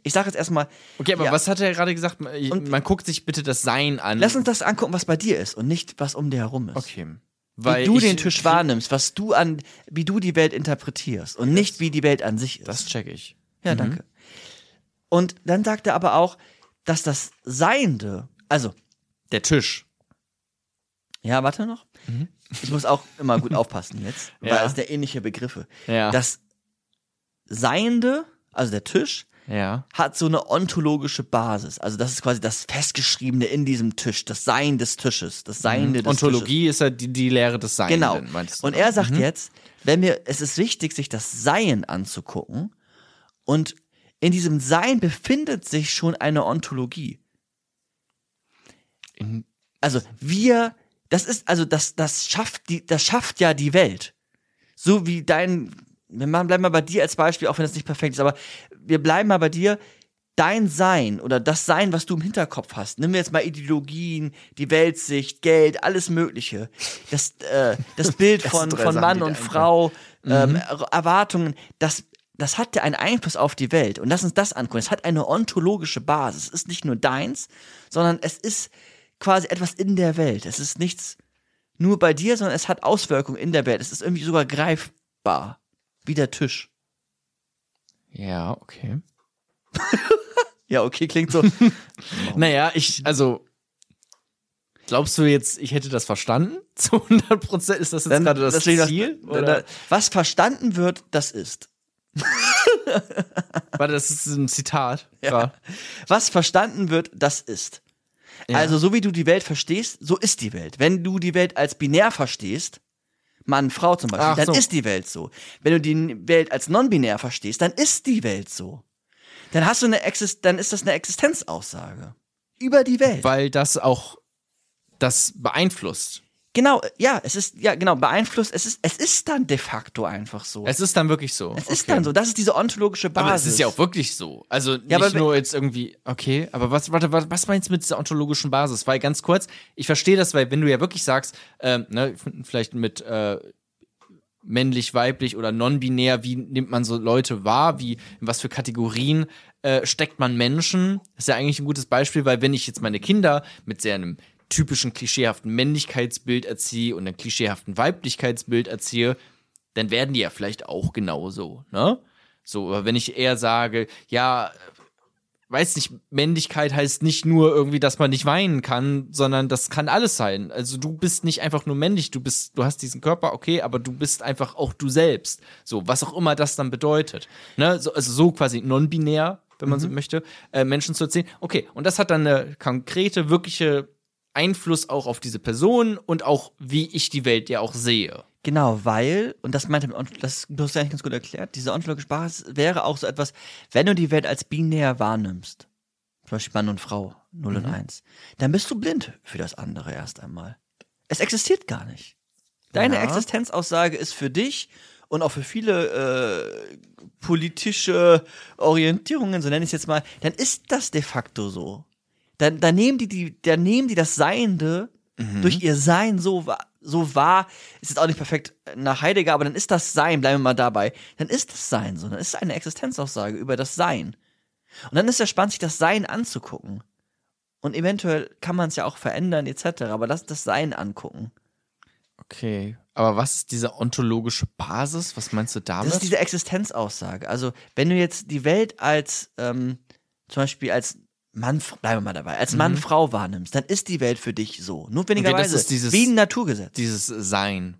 Ich sage jetzt erstmal, Okay, aber ja. was hat er gerade gesagt? Man, man guckt sich bitte das Sein an. lass uns das angucken, was bei dir ist und nicht, was um dir herum ist. Okay. Wie Weil du ich- den Tisch wahrnimmst, was du an, wie du die Welt interpretierst und nicht, wie die Welt an sich ist. Das check ich. Ja, danke. Und dann sagt er aber auch, dass das Seiende, also, Der Tisch. ja, warte noch. Ich muss auch immer gut aufpassen jetzt, weil Ja. es der ähnliche Begriffe. Ja. Das Seiende, also der Tisch, Ja. hat so eine ontologische Basis. Also das ist quasi das Festgeschriebene in diesem Tisch, das Sein des Tisches, das Seiende des Tisches. Ontologie ist ja die, die Lehre des Seins. Genau. Und er sagt jetzt, wenn wir, es ist wichtig, sich das Sein anzugucken und in diesem Sein befindet sich schon eine Ontologie. Also wir, das ist, also das, das schafft die, das schafft ja die Welt. So wie dein, wir machen, bleiben mal bei dir als Beispiel, auch wenn es nicht perfekt ist, aber wir bleiben mal bei dir. Dein Sein oder das Sein, was du im Hinterkopf hast, nimm jetzt mal Ideologien, die Weltsicht, Geld, alles Mögliche. Das, äh, das Bild Das von, von Mann und. Frau, ähm, Er- Erwartungen, das, das hat ja einen Einfluss auf die Welt. Und lass uns das angucken. Es hat eine ontologische Basis. Es ist nicht nur deins, sondern es ist quasi etwas in der Welt. Es ist nichts nur bei dir, sondern es hat Auswirkungen in der Welt. Es ist irgendwie sogar greifbar. Wie der Tisch. ja, okay. Ja, okay, klingt so. Naja, ich, also. Glaubst du jetzt, ich hätte das verstanden? Zu 100 Prozent ist das jetzt Dann- gerade das deswegen Ziel? Das, oder? was verstanden wird, das ist. Warte, das ist ein Zitat. Ja. Was verstanden wird, das ist. Ja. Also, so wie du die Welt verstehst, so ist die Welt. Wenn du die Welt als binär verstehst, Mann, Frau zum Beispiel, Ach dann so. ist die Welt so. Wenn du die Welt als non-binär verstehst, dann ist die Welt so. Dann hast du eine Exist dann ist das eine Existenzaussage. Über die Welt. Weil das auch das beeinflusst. Genau, ja, es ist, ja, genau, beeinflusst, es ist, es ist dann de facto einfach so. Es ist dann wirklich so. Es ist Okay. dann so, das ist diese ontologische Basis. Aber es ist ja auch wirklich so. Also nicht aber wenn- nur jetzt irgendwie, okay, aber was, warte, was, was meinst du mit dieser ontologischen Basis? Weil ganz kurz, ich verstehe das, weil wenn du ja wirklich sagst, ähm, ne, vielleicht mit äh, männlich, weiblich oder non-binär, wie nimmt man so Leute wahr, wie, in was für Kategorien äh, steckt man Menschen? Das ist ja eigentlich ein gutes Beispiel, weil wenn ich jetzt meine Kinder mit sehr einem typischen klischeehaften Männlichkeitsbild erziehe und einem klischeehaften Weiblichkeitsbild erziehe, dann werden die ja vielleicht auch genauso, ne? So, aber wenn ich eher sage, ja, weiß nicht, Männlichkeit heißt nicht nur irgendwie, dass man nicht weinen kann, sondern das kann alles sein. Also du bist nicht einfach nur männlich, du bist, du hast diesen Körper, okay, aber du bist einfach auch du selbst. So, was auch immer das dann bedeutet. Ne? So, also so quasi non-binär, wenn man so möchte, äh, Menschen zu erzählen. Okay, und das hat dann eine konkrete, wirkliche Einfluss auch auf diese Person und auch, wie ich die Welt ja auch sehe. Genau, weil, und das meinte, das, du hast ja eigentlich ganz gut erklärt, diese ontologische Basis wäre auch so etwas, wenn du die Welt als binär wahrnimmst, zum Beispiel Mann und Frau, 0 und 1, dann bist du blind für das andere erst einmal. Es existiert gar nicht. Deine Ja. Existenzaussage ist für dich und auch für viele äh, politische Orientierungen, so nenne ich es jetzt mal, dann ist das de facto so. Dann, dann, nehmen, die, die, dann nehmen die das Seiende durch ihr Sein so, wahr- so wahr, ist jetzt auch nicht perfekt nach Heidegger, aber dann ist das Sein, bleiben wir mal dabei, dann ist das Sein so, dann ist es eine Existenzaussage über das Sein. Und dann ist es spannend, sich das Sein anzugucken. Und eventuell kann man es ja auch verändern, etc., aber lass das Sein angucken. Okay. Aber was ist diese ontologische Basis? Was meinst du damit? Das ist diese Existenzaussage. Also, wenn du jetzt die Welt als, ähm, zum Beispiel als Mann, bleiben wir mal dabei, als Mann, Frau wahrnimmst, dann ist die Welt für dich so. Notwendigerweise. ist dieses- wie ein Naturgesetz. dieses Sein.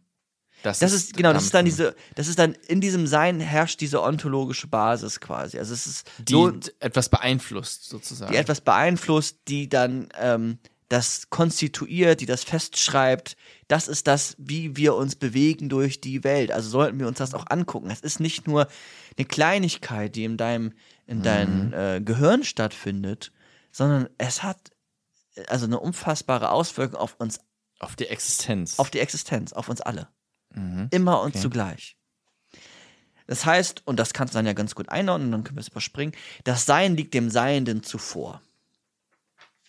Das ist, genau, das ist dann diese, das ist dann, in diesem Sein herrscht diese ontologische Basis quasi. Also es ist die so, etwas beeinflusst, sozusagen. die etwas beeinflusst, die dann ähm, das konstituiert, die das festschreibt. Das ist das, wie wir uns bewegen durch die Welt. Also sollten wir uns das auch angucken. Es ist nicht nur eine Kleinigkeit, die in deinem, in deinem äh, Gehirn stattfindet, sondern es hat äh, also eine unfassbare Auswirkung auf uns, Auf die Existenz. auf die Existenz, auf uns alle. Mhm. Immer und zugleich. Das heißt, und das kannst du dann ja ganz gut einordnen, dann können wir es überspringen, das Sein liegt dem Seienden zuvor.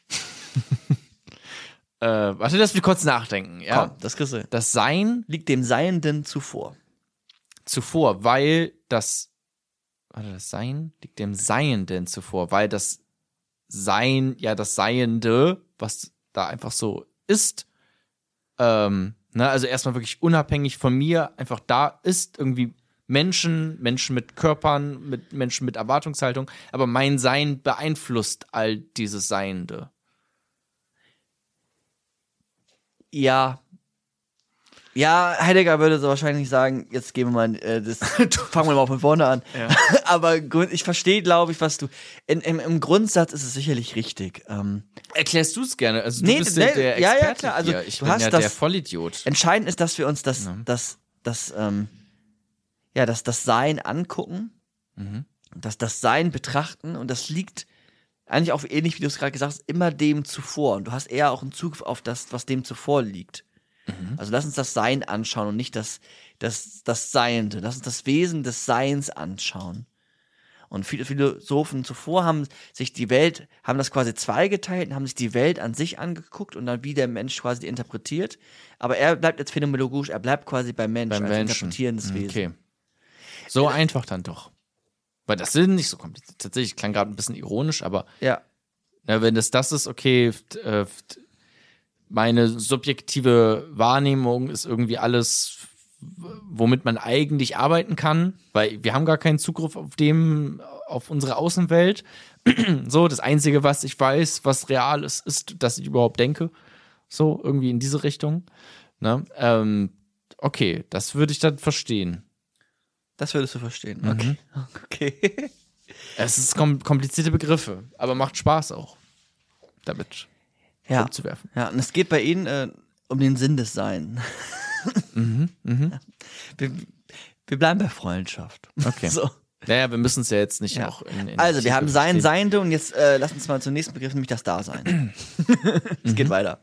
äh, warte, lass mich kurz nachdenken. Ja? Komm, das kriegst du. Das Sein Liegt dem Seienden zuvor. zuvor, weil das. Warte, das Sein liegt dem Seienden zuvor, weil das Sein, ja, das Seiende, was da einfach so ist, ähm, ne, also erstmal wirklich unabhängig von mir, einfach da ist, irgendwie Menschen, Menschen mit Körpern, mit Menschen mit Erwartungshaltung, aber mein Sein beeinflusst all dieses Seiende. Ja. Ja, Heidegger würde so wahrscheinlich sagen, jetzt gehen wir mal, äh, das, fangen wir mal von vorne an. Ja. Aber ich verstehe, glaube ich, was du, in, im, im Grundsatz ist es sicherlich richtig. Ähm, Erklärst du es gerne? Also du Nee, bist nee, der, der ja, ja, Experte klar, also hier. Ich du bin hast ja das- der Vollidiot. entscheidend ist, dass wir uns das, das, das, ähm, ja, das, das Sein angucken, Mhm. dass das Sein betrachten und das liegt eigentlich auch ähnlich, wie du es gerade gesagt hast, immer dem zuvor. Und du hast eher auch einen Zugriff auf das, was dem zuvor liegt. Mhm. Also lass uns das Sein anschauen und nicht das, das, das Seiende. Lass uns das Wesen des Seins anschauen. Und viele Philosophen zuvor haben sich die Welt, haben das quasi zweigeteilt und haben sich die Welt an sich angeguckt und dann wie der Mensch quasi interpretiert. Aber er bleibt jetzt phänomenologisch, er bleibt quasi beim Mensch Beim als Menschen. interpretierendes Wesen. Okay. So einfach dann doch. Weil das sind nicht so kompliziert. Tatsächlich klang gerade ein bisschen ironisch, aber Ja. na, wenn das das ist, okay, äh, meine subjektive Wahrnehmung ist irgendwie alles, womit man eigentlich arbeiten kann, weil wir haben gar keinen Zugriff auf dem, auf unsere Außenwelt. so, das Einzige, was ich weiß, was real ist, ist, dass ich überhaupt denke. So, irgendwie in diese Richtung. Ne? Ähm, okay, das würde ich dann verstehen. Das würdest du verstehen. Mhm. Okay. Okay. Es ist kom komplizierte Begriffe, aber macht Spaß auch, damit ja. umzuwerfen. Ja, und es geht bei Ihnen äh, um den Sinn des Seins. Mhm, Wir, wir bleiben bei Freundschaft. Okay. So. Naja, wir müssen es ja jetzt nicht Ja. auch in, in Also, wir haben Sein. Seiende und jetzt äh, lass uns mal zum nächsten Begriff, nämlich das Dasein. es Mhm. geht weiter.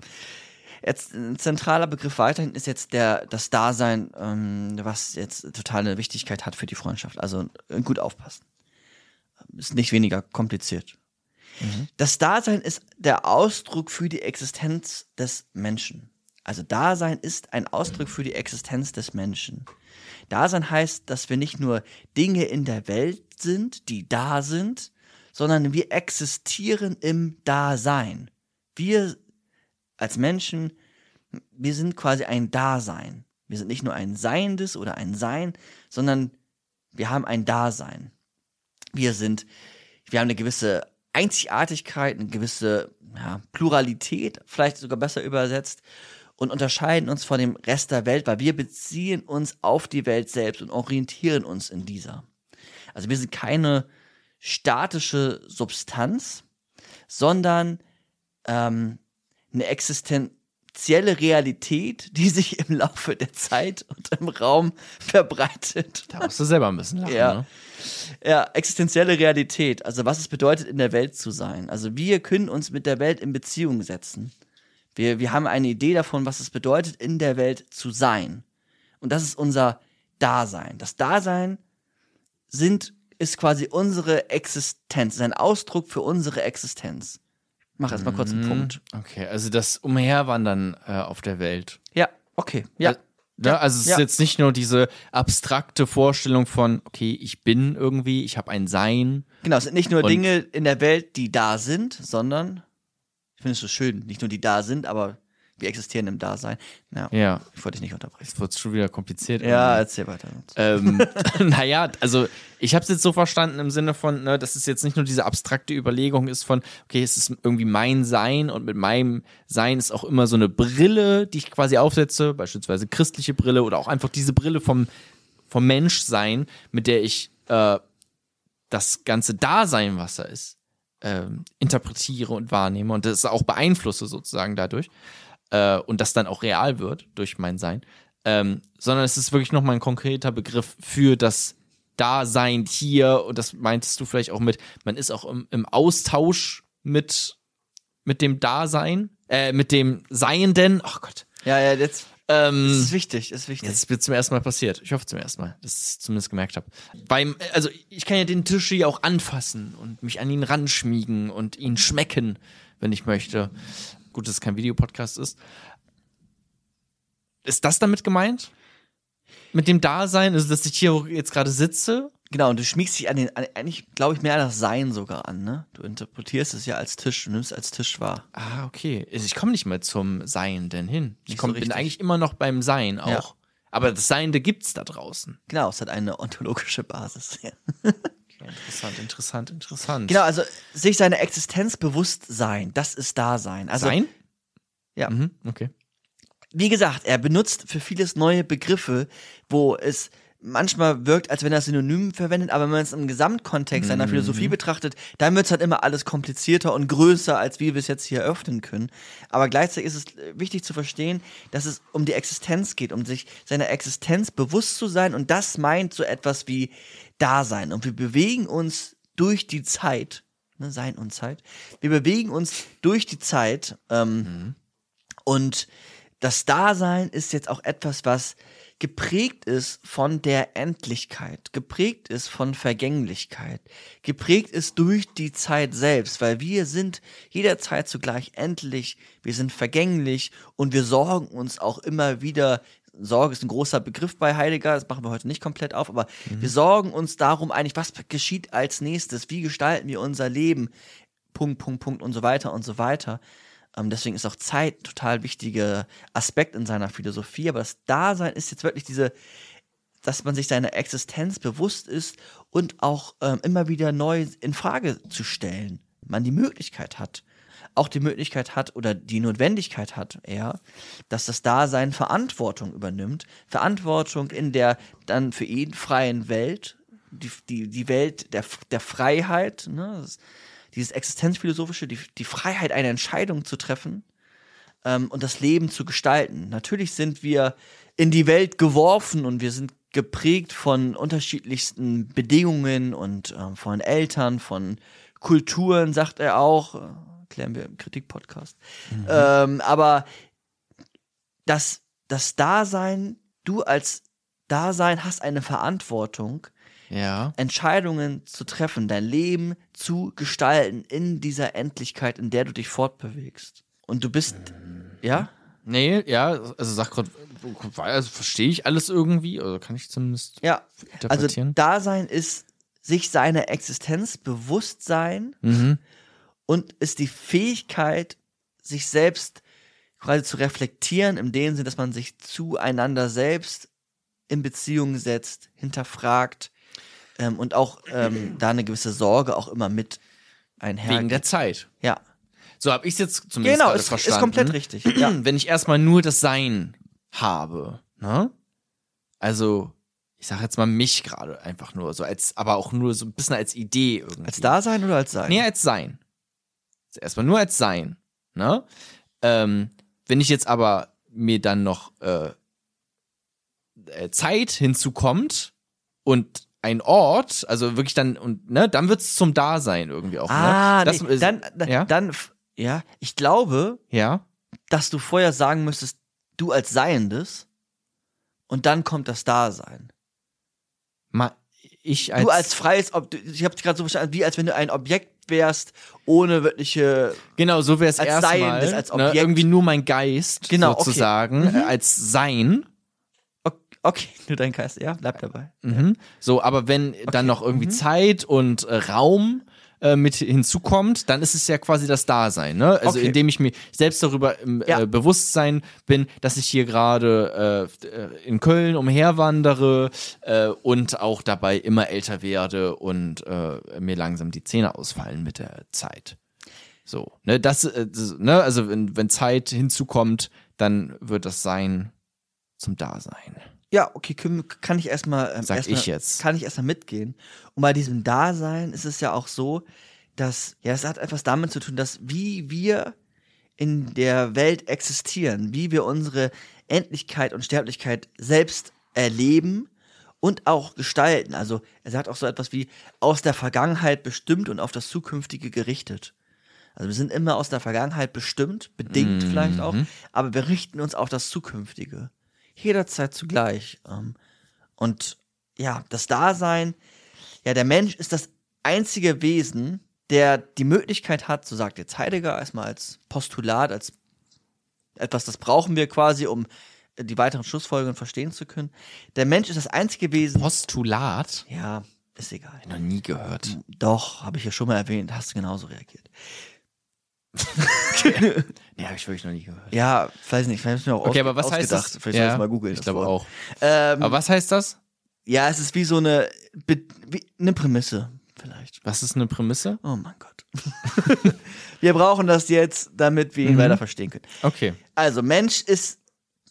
Jetzt ein zentraler Begriff weiterhin ist jetzt der das Dasein, ähm, was jetzt totale Wichtigkeit hat für die Freundschaft. Also gut aufpassen. Ist nicht weniger kompliziert. Mhm. Das Dasein ist der Ausdruck für die Existenz des Menschen. Also Dasein ist ein Ausdruck für die Existenz des Menschen. Dasein heißt, dass wir nicht nur Dinge in der Welt sind, die da sind, sondern wir existieren im Dasein. Wir als Menschen, wir sind quasi ein Dasein. Wir sind nicht nur ein Seiendes oder ein Sein, sondern wir haben ein Dasein. Wir sind, wir haben eine gewisse Einzigartigkeit, eine gewisse ja, Pluralität, vielleicht sogar besser übersetzt, und unterscheiden uns von dem Rest der Welt, weil wir beziehen uns auf die Welt selbst und orientieren uns in dieser. Also wir sind keine statische Substanz, sondern ähm, eine existenzielle Realität, die sich im Laufe der Zeit und im Raum verbreitet. Da musst du selber ein bisschen lachen, Ja. ne? Ja, existenzielle Realität, also was es bedeutet, in der Welt zu sein. Also wir können uns mit der Welt in Beziehung setzen. Wir, wir haben eine Idee davon, was es bedeutet, in der Welt zu sein. Und das ist unser Dasein. Das Dasein sind, ist quasi unsere Existenz, ist ein Ausdruck für unsere Existenz. Ich mach jetzt mal kurz einen Punkt. Okay, also das Umherwandern äh, auf der Welt. Ja, okay. Ja. Ne? Also es ist Ja. jetzt nicht nur diese abstrakte Vorstellung von, okay, ich bin irgendwie, ich habe ein Sein. Genau, es sind nicht nur Dinge in der Welt, die da sind, sondern, ich finde es so schön, nicht nur die da sind, aber wir existieren im Dasein. Ja, Ja, ich wollte dich nicht unterbrechen. jetzt wird es schon wieder kompliziert. Ja, irgendwie. erzähl weiter. Ähm, naja, also ich habe es jetzt so verstanden im Sinne von, ne, dass es jetzt nicht nur diese abstrakte Überlegung ist von, okay, es ist irgendwie mein Sein und mit meinem Sein ist auch immer so eine Brille, die ich quasi aufsetze, beispielsweise christliche Brille oder auch einfach diese Brille vom, vom Menschsein, mit der ich äh, das ganze Dasein, was da ist, ähm, interpretiere und wahrnehme und das auch beeinflusse sozusagen dadurch äh, und das dann auch real wird durch mein Sein, ähm, sondern es ist wirklich nochmal ein konkreter Begriff für das Dasein hier und das meintest du vielleicht auch mit, man ist auch im, im Austausch mit, mit dem Dasein, äh, mit dem Seienden, ach Gott, Ja, ja, jetzt ähm, das ist wichtig, ist wichtig. Jetzt mir zum ersten Mal passiert. Ich hoffe zum ersten Mal, dass ich es zumindest gemerkt habe. Beim, also ich kann ja den Tisch hier auch anfassen und mich an ihn ranschmiegen und ihn schmecken, wenn ich möchte. Gut, dass es kein Videopodcast ist. Ist das damit gemeint? Mit dem Dasein, also dass ich hier jetzt gerade sitze? Genau, und du schmiegst dich an den, an, eigentlich glaube ich mehr an das Sein sogar an, ne? Du interpretierst es ja als Tisch, du nimmst es als Tisch wahr. Ah, okay. Also Ich komme nicht mehr zum Seienden hin. Ich komm, so bin eigentlich immer noch beim Sein auch. Ja. Aber das Seiende gibt's da draußen. Genau, es hat eine ontologische Basis. Ja. Interessant, interessant, interessant. Genau, also sich seiner Existenz bewusst sein, das ist Dasein. Also Sein? Ja. Mhm, okay. wie gesagt, er benutzt für vieles neue Begriffe, wo es manchmal wirkt, als wenn er Synonym verwendet, aber wenn man es im Gesamtkontext seiner Philosophie betrachtet, dann wird es halt immer alles komplizierter und größer, als wie wir es jetzt hier eröffnen können. Aber gleichzeitig ist es äh, wichtig zu verstehen, dass es um die Existenz geht, um sich seiner Existenz bewusst zu sein und das meint so etwas wie Dasein. Und wir bewegen uns durch die Zeit, ne, Sein und Zeit, wir bewegen uns durch die Zeit ähm, und das Dasein ist jetzt auch etwas, was geprägt ist von der Endlichkeit, geprägt ist von Vergänglichkeit, geprägt ist durch die Zeit selbst, weil wir sind jederzeit zugleich endlich, wir sind vergänglich und wir sorgen uns auch immer wieder Sorge ist ein großer Begriff bei Heidegger, das machen wir heute nicht komplett auf, aber wir sorgen uns darum eigentlich, was geschieht als nächstes, wie gestalten wir unser Leben, Punkt, Punkt, Punkt und so weiter und so weiter. Ähm, deswegen ist auch Zeit ein total wichtiger Aspekt in seiner Philosophie. Aber das Dasein ist jetzt wirklich diese, dass man sich seiner Existenz bewusst ist und auch ähm, immer wieder neu in Frage zu stellen. Man die Möglichkeit hat, auch die Möglichkeit hat oder die Notwendigkeit hat, eher, dass das Dasein Verantwortung übernimmt. Verantwortung in der dann für ihn freien Welt, die, die, die Welt der, der Freiheit, ne? das, dieses existenzphilosophische, die, die Freiheit, eine Entscheidung zu treffen ähm, und das Leben zu gestalten. Natürlich sind wir in die Welt geworfen und wir sind geprägt von unterschiedlichsten Bedingungen und ähm, von Eltern, von Kulturen, sagt er auch. Äh, klären wir im Kritik-Podcast. Ähm, aber das, das Dasein, du als Dasein hast eine Verantwortung, Ja. Entscheidungen zu treffen, dein Leben zu gestalten in dieser Endlichkeit, in der du dich fortbewegst. Und du bist, ja? Nee, ja, also sag grad, also verstehe ich alles irgendwie, also kann ich zumindest Ja. Also interpretieren. Dasein ist sich seiner Existenz bewusst sein mhm. und ist die Fähigkeit, sich selbst quasi zu reflektieren, in dem Sinne, dass man sich zueinander selbst in Beziehung setzt, hinterfragt ähm, und auch ähm, da eine gewisse Sorge auch immer mit einhergeht. Wegen der Zeit. ja. So habe ich es jetzt zumindest Genau, ist, ist verstanden. komplett richtig. Ja. Wenn ich erstmal nur das Sein habe, ne? Also, ich sage jetzt mal mich gerade einfach nur, so als, aber auch nur so ein bisschen als Idee irgendwie. Als Dasein oder als Sein? Nee, als Sein. Also erstmal nur als Sein. Ne? Ähm, wenn ich jetzt aber mir dann noch äh, äh, Zeit hinzukommt und ein Ort, also wirklich dann, und ne, dann wird's zum Dasein irgendwie auch. Ah, ne? Das nee, ist- dann, ja? dann, ja, ich glaube, ja. dass du vorher sagen müsstest, du als Seiendes und dann kommt das Dasein. Ma, ich als, du als freies, Ob ich habe gerade so verstanden, wie als wenn du ein Objekt wärst, ohne wirkliche, Genau, so wäre es Als erstmal. Seiendes, als ne, Objekt. irgendwie nur mein Geist, Genau, okay. sozusagen, äh, als Sein. Ok- okay, nur dein Geist, ja, bleib dabei. Mhm. So, aber wenn dann noch irgendwie Zeit und äh, Raum äh, mit hinzukommt, dann ist es ja quasi das Dasein, ne? Also Okay. indem ich mir selbst darüber im Ja. äh, Bewusstsein bin, dass ich hier gerade äh, in Köln umherwandere äh, und auch dabei immer älter werde und äh, mir langsam die Zähne ausfallen mit der Zeit. So, ne, das, das ne, also wenn, wenn Zeit hinzukommt, dann wird das Sein zum Dasein. Ja, okay, kann ich erstmal ähm, Sag erstmal- ich jetzt. Kann ich erstmal mitgehen. Und bei diesem Dasein ist es ja auch so, dass ja, es hat etwas damit zu tun, dass wie wir in der Welt existieren, wie wir unsere Endlichkeit und Sterblichkeit selbst erleben und auch gestalten. Also er sagt auch so etwas wie aus der Vergangenheit bestimmt und auf das Zukünftige gerichtet. Also wir sind immer aus der Vergangenheit bestimmt, bedingt vielleicht auch, aber wir richten uns auf das Zukünftige. Jederzeit zugleich. Ähm, und ja, das Dasein, ja, der Mensch ist das einzige Wesen, der die Möglichkeit hat, so sagt jetzt Heidegger erstmal als Postulat, als etwas, das brauchen wir quasi, um die weiteren Schlussfolgerungen verstehen zu können. Der Mensch ist das einzige Wesen. Postulat? Ja, ist egal. Noch nie gehört. Doch, habe ich ja schon mal erwähnt, hast du genauso reagiert. Nee, habe ich wirklich noch nie gehört. Ja, weiß nicht, vielleicht ist mir auch Okay, aber was heißt ausgedacht. das? Vielleicht soll ich mal googeln. Ich glaube auch. Ähm, Aber was heißt das? ja, es ist wie so eine, wie eine Prämisse, vielleicht. Was ist eine Prämisse? Oh mein Gott. wir brauchen das jetzt, damit wir ihn Mhm. weiter verstehen können. Okay. Also, Mensch ist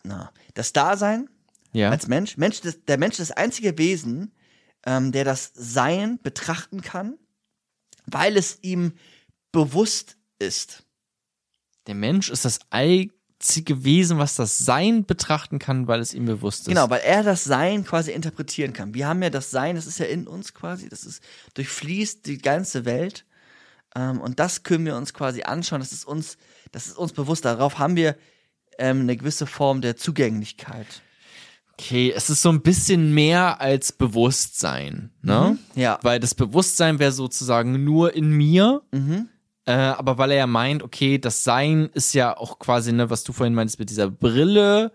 na, das Dasein Ja. als Mensch. Mensch der Mensch ist das einzige Wesen, ähm, der das Sein betrachten kann, weil es ihm bewusst ist. Der Mensch ist das einzige Wesen, was das Sein betrachten kann, weil es ihm bewusst ist. Genau, weil er das Sein quasi interpretieren kann. Wir haben ja das Sein, das ist ja in uns quasi, das ist durchfließt die ganze Welt. Ähm, und das können wir uns quasi anschauen. Das ist uns, das ist uns bewusst. Darauf haben wir ähm, eine gewisse Form der Zugänglichkeit. Okay, es ist so ein bisschen mehr als Bewusstsein, ne? Mhm. Ja. Weil das Bewusstsein wäre sozusagen nur in mir, Mhm. Äh, aber weil er ja meint, okay, das Sein ist ja auch quasi, ne, was du vorhin meintest, mit dieser Brille,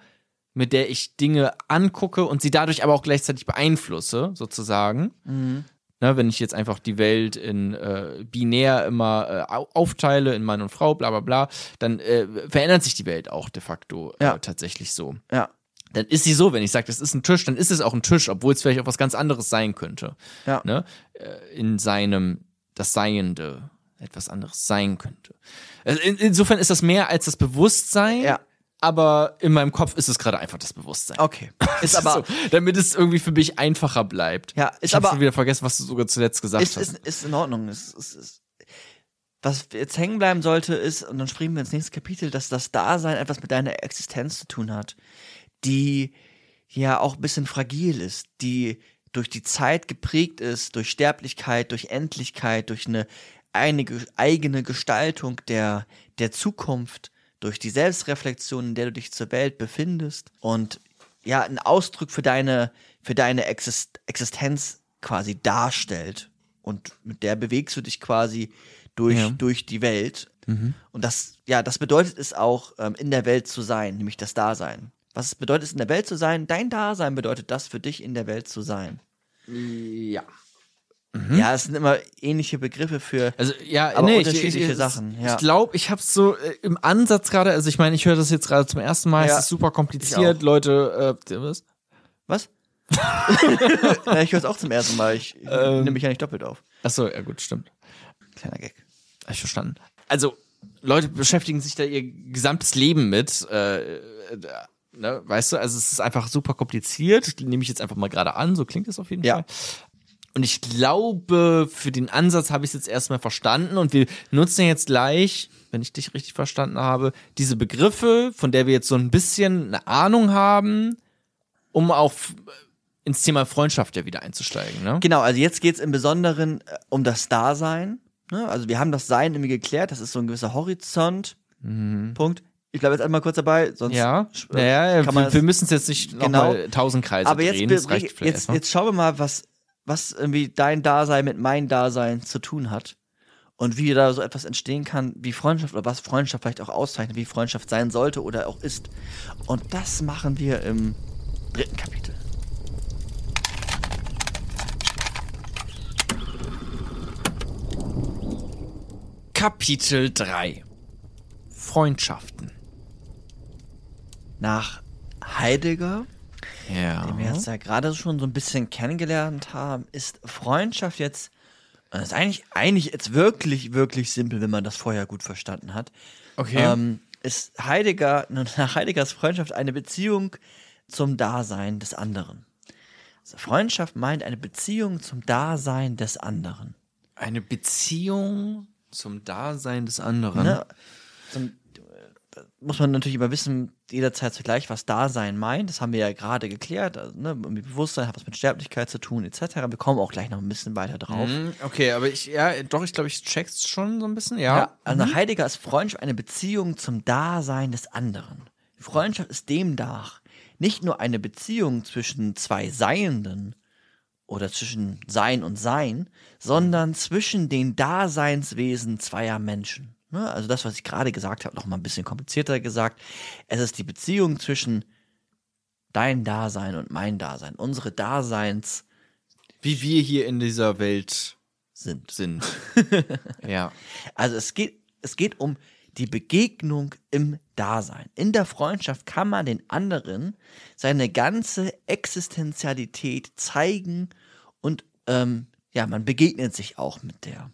mit der ich Dinge angucke und sie dadurch aber auch gleichzeitig beeinflusse, sozusagen. Mhm. Ne, wenn ich jetzt einfach die Welt in äh, binär immer äh, au- aufteile, in Mann und Frau, bla bla bla, dann äh, verändert sich die Welt auch de facto Ja. äh, tatsächlich so. Ja. Dann ist sie so, wenn ich sage, das ist ein Tisch, dann ist es auch ein Tisch, obwohl es vielleicht auch was ganz anderes sein könnte. Ja. Ne? Äh, In seinem, das Seiende etwas anderes sein könnte. Also in, insofern ist das mehr als das Bewusstsein, Ja. aber in meinem Kopf ist es gerade einfach das Bewusstsein. Okay. Ist aber, so, damit es irgendwie für mich einfacher bleibt. Ja, ist ich habe aber- schon wieder vergessen, was du sogar zuletzt gesagt ist, hast. ist, ist in Ordnung. Ist, ist, ist. Was jetzt hängen bleiben sollte, ist, und dann springen wir ins nächste Kapitel, dass das Dasein etwas mit deiner Existenz zu tun hat, die ja auch ein bisschen fragil ist, die durch die Zeit geprägt ist, durch Sterblichkeit, durch Endlichkeit, durch eine einige, eigene Gestaltung der, der Zukunft, durch die Selbstreflexion, in der du dich zur Welt befindest und ja, ein Ausdruck für deine, für deine Exist Existenz quasi darstellt. Und mit der bewegst du dich quasi durch, Ja. durch die Welt. Und das, ja, das bedeutet es auch, ähm, in der Welt zu sein, nämlich das Dasein. Was es bedeutet es, in der Welt zu sein? Dein Dasein bedeutet das für dich, in der Welt zu sein. Ja. Ja, es sind immer ähnliche Begriffe für. Also ja, Aber nee, unterschiedliche ich, ich, Sachen, Ich ja. glaube, ich habe so äh, im Ansatz gerade, also ich meine, ich höre das jetzt gerade zum ersten Mal, Ja, es ist super ich kompliziert. Leute, äh, was? Was? ja, ich höre es auch zum ersten Mal. Ich Ähm. nehme mich ja nicht doppelt auf. Achso, ja gut, stimmt. Kleiner Gag. Hab ich verstanden. Also, Leute beschäftigen sich da ihr gesamtes Leben mit, äh, äh, ne, weißt du, also es ist einfach super kompliziert, nehme ich jetzt einfach mal gerade an, so klingt es auf jeden Ja. Fall. Und ich glaube, für den Ansatz habe ich es jetzt erstmal verstanden und wir nutzen jetzt gleich, wenn ich dich richtig verstanden habe, diese Begriffe, von der wir jetzt so ein bisschen eine Ahnung haben, um auch f- ins Thema Freundschaft ja wieder einzusteigen, ne? Genau, also jetzt geht es im Besonderen äh, um das Dasein. Ne? Also wir haben das Sein irgendwie geklärt, das ist so ein gewisser Horizont. Punkt. Ich bleibe jetzt einmal kurz dabei, sonst Mhm. Ja, äh, ja, ja wir, wir müssen es jetzt nicht Genau. nochmal tausend Kreise Aber jetzt, drehen, jetzt, erstmal. jetzt schauen wir mal, was, was irgendwie dein Dasein mit meinem Dasein zu tun hat. Und wie da so etwas entstehen kann, wie Freundschaft oder was Freundschaft vielleicht auch auszeichnet, wie Freundschaft sein sollte oder auch ist. Und das machen wir im dritten Kapitel. Kapitel 3 Freundschaften. Nach Heidegger Ja. den wir jetzt ja gerade schon so ein bisschen kennengelernt haben, ist Freundschaft jetzt, das ist eigentlich, eigentlich jetzt wirklich, wirklich simpel, wenn man das vorher gut verstanden hat. Okay. Ähm, ist Heidegger, nach Heideggers Freundschaft eine Beziehung zum Dasein des anderen. Also Freundschaft meint eine Beziehung zum Dasein des anderen. Eine Beziehung zum Dasein des anderen. Ne? Zum, muss man natürlich immer wissen, jederzeit zugleich, was Dasein meint. Das haben wir ja gerade geklärt. Also, ne, irgendwie Bewusstsein hat was mit Sterblichkeit zu tun, etc. Wir kommen auch gleich noch ein bisschen weiter drauf. Hm, Okay, aber ich, ja, doch, ich glaube, ich check's schon so ein bisschen, ja. Ja, also nach Heidegger ist Freundschaft eine Beziehung zum Dasein des anderen. Freundschaft ist demnach nicht nur eine Beziehung zwischen zwei Seienden oder zwischen Sein und Sein, sondern zwischen den Daseinswesen zweier Menschen. Ne? Also das, was ich gerade gesagt habe, noch mal ein bisschen komplizierter gesagt. Es ist die Beziehung zwischen dein Dasein und mein Dasein. Unsere Daseins Wie wir hier in dieser Welt sind. sind. ja. Also es geht, es geht um die Begegnung im Dasein. In der Freundschaft kann man den anderen seine ganze Existenzialität zeigen und ähm, ja, man begegnet sich auch mit der.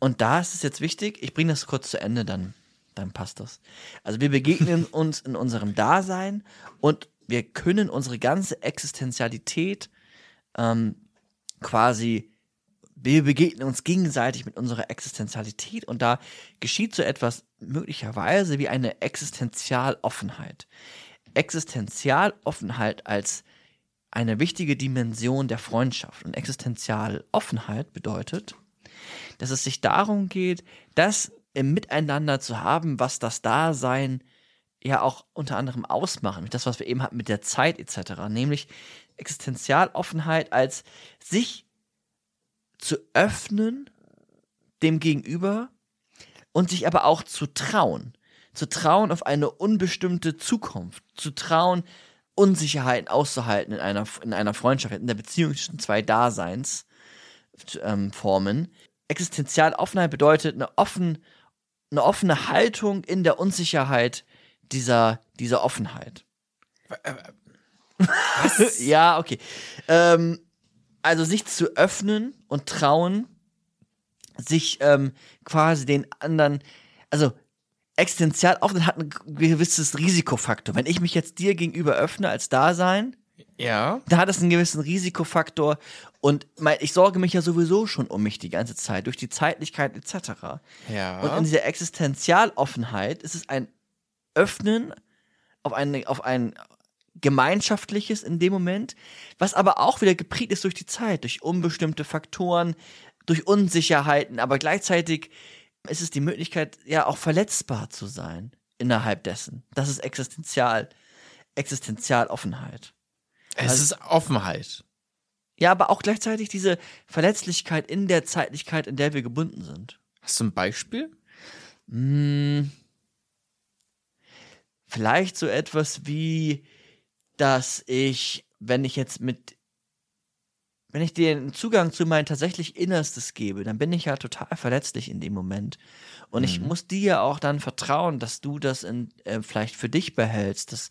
Und da ist es jetzt wichtig, ich bringe das kurz zu Ende, dann, dann passt das. Also wir begegnen uns in unserem Dasein und wir können unsere ganze Existenzialität ähm, quasi, wir begegnen uns gegenseitig mit unserer Existenzialität und da geschieht so etwas möglicherweise wie eine Existenzialoffenheit. Existenzialoffenheit als eine wichtige Dimension der Freundschaft. Und Existenzialoffenheit bedeutet, dass es sich darum geht, das im Miteinander zu haben, was das Dasein ja auch unter anderem ausmacht, das, was wir eben hatten mit der Zeit etc., nämlich Existenzialoffenheit als sich zu öffnen dem Gegenüber und sich aber auch zu trauen, zu trauen auf eine unbestimmte Zukunft, zu trauen, Unsicherheiten auszuhalten in einer, in einer Freundschaft, in der Beziehung zwischen zwei Daseinsformen. Ähm, Existenzialoffenheit bedeutet eine, offen, eine offene Haltung in der Unsicherheit dieser, dieser Offenheit. Was? ja, okay. Ähm, also sich zu öffnen und trauen, sich ähm, quasi den anderen, also existenzial offen hat ein gewisses Risikofaktor. Wenn ich mich jetzt dir gegenüber öffne als Dasein, ja. da hat es einen gewissen Risikofaktor und mein, ich sorge mich ja sowieso schon um mich die ganze Zeit, durch die Zeitlichkeit etc. Ja. Und in dieser Existenzialoffenheit ist es ein Öffnen auf ein, auf ein gemeinschaftliches in dem Moment, was aber auch wieder geprägt ist durch die Zeit, durch unbestimmte Faktoren, durch Unsicherheiten, aber gleichzeitig ist es die Möglichkeit, ja auch verletzbar zu sein innerhalb dessen. Das ist existenzial, Existenzialoffenheit. Es also, ist Offenheit. Ja, aber auch gleichzeitig diese Verletzlichkeit in der Zeitlichkeit, in der wir gebunden sind. Hast du ein Beispiel? Hm, vielleicht so etwas wie, dass ich, wenn ich jetzt mit, wenn ich dir einen Zugang zu mein tatsächlich Innerstes gebe, dann bin ich ja total verletzlich in dem Moment. Und mhm. ich muss dir auch dann vertrauen, dass du das in, äh, vielleicht für dich behältst, dass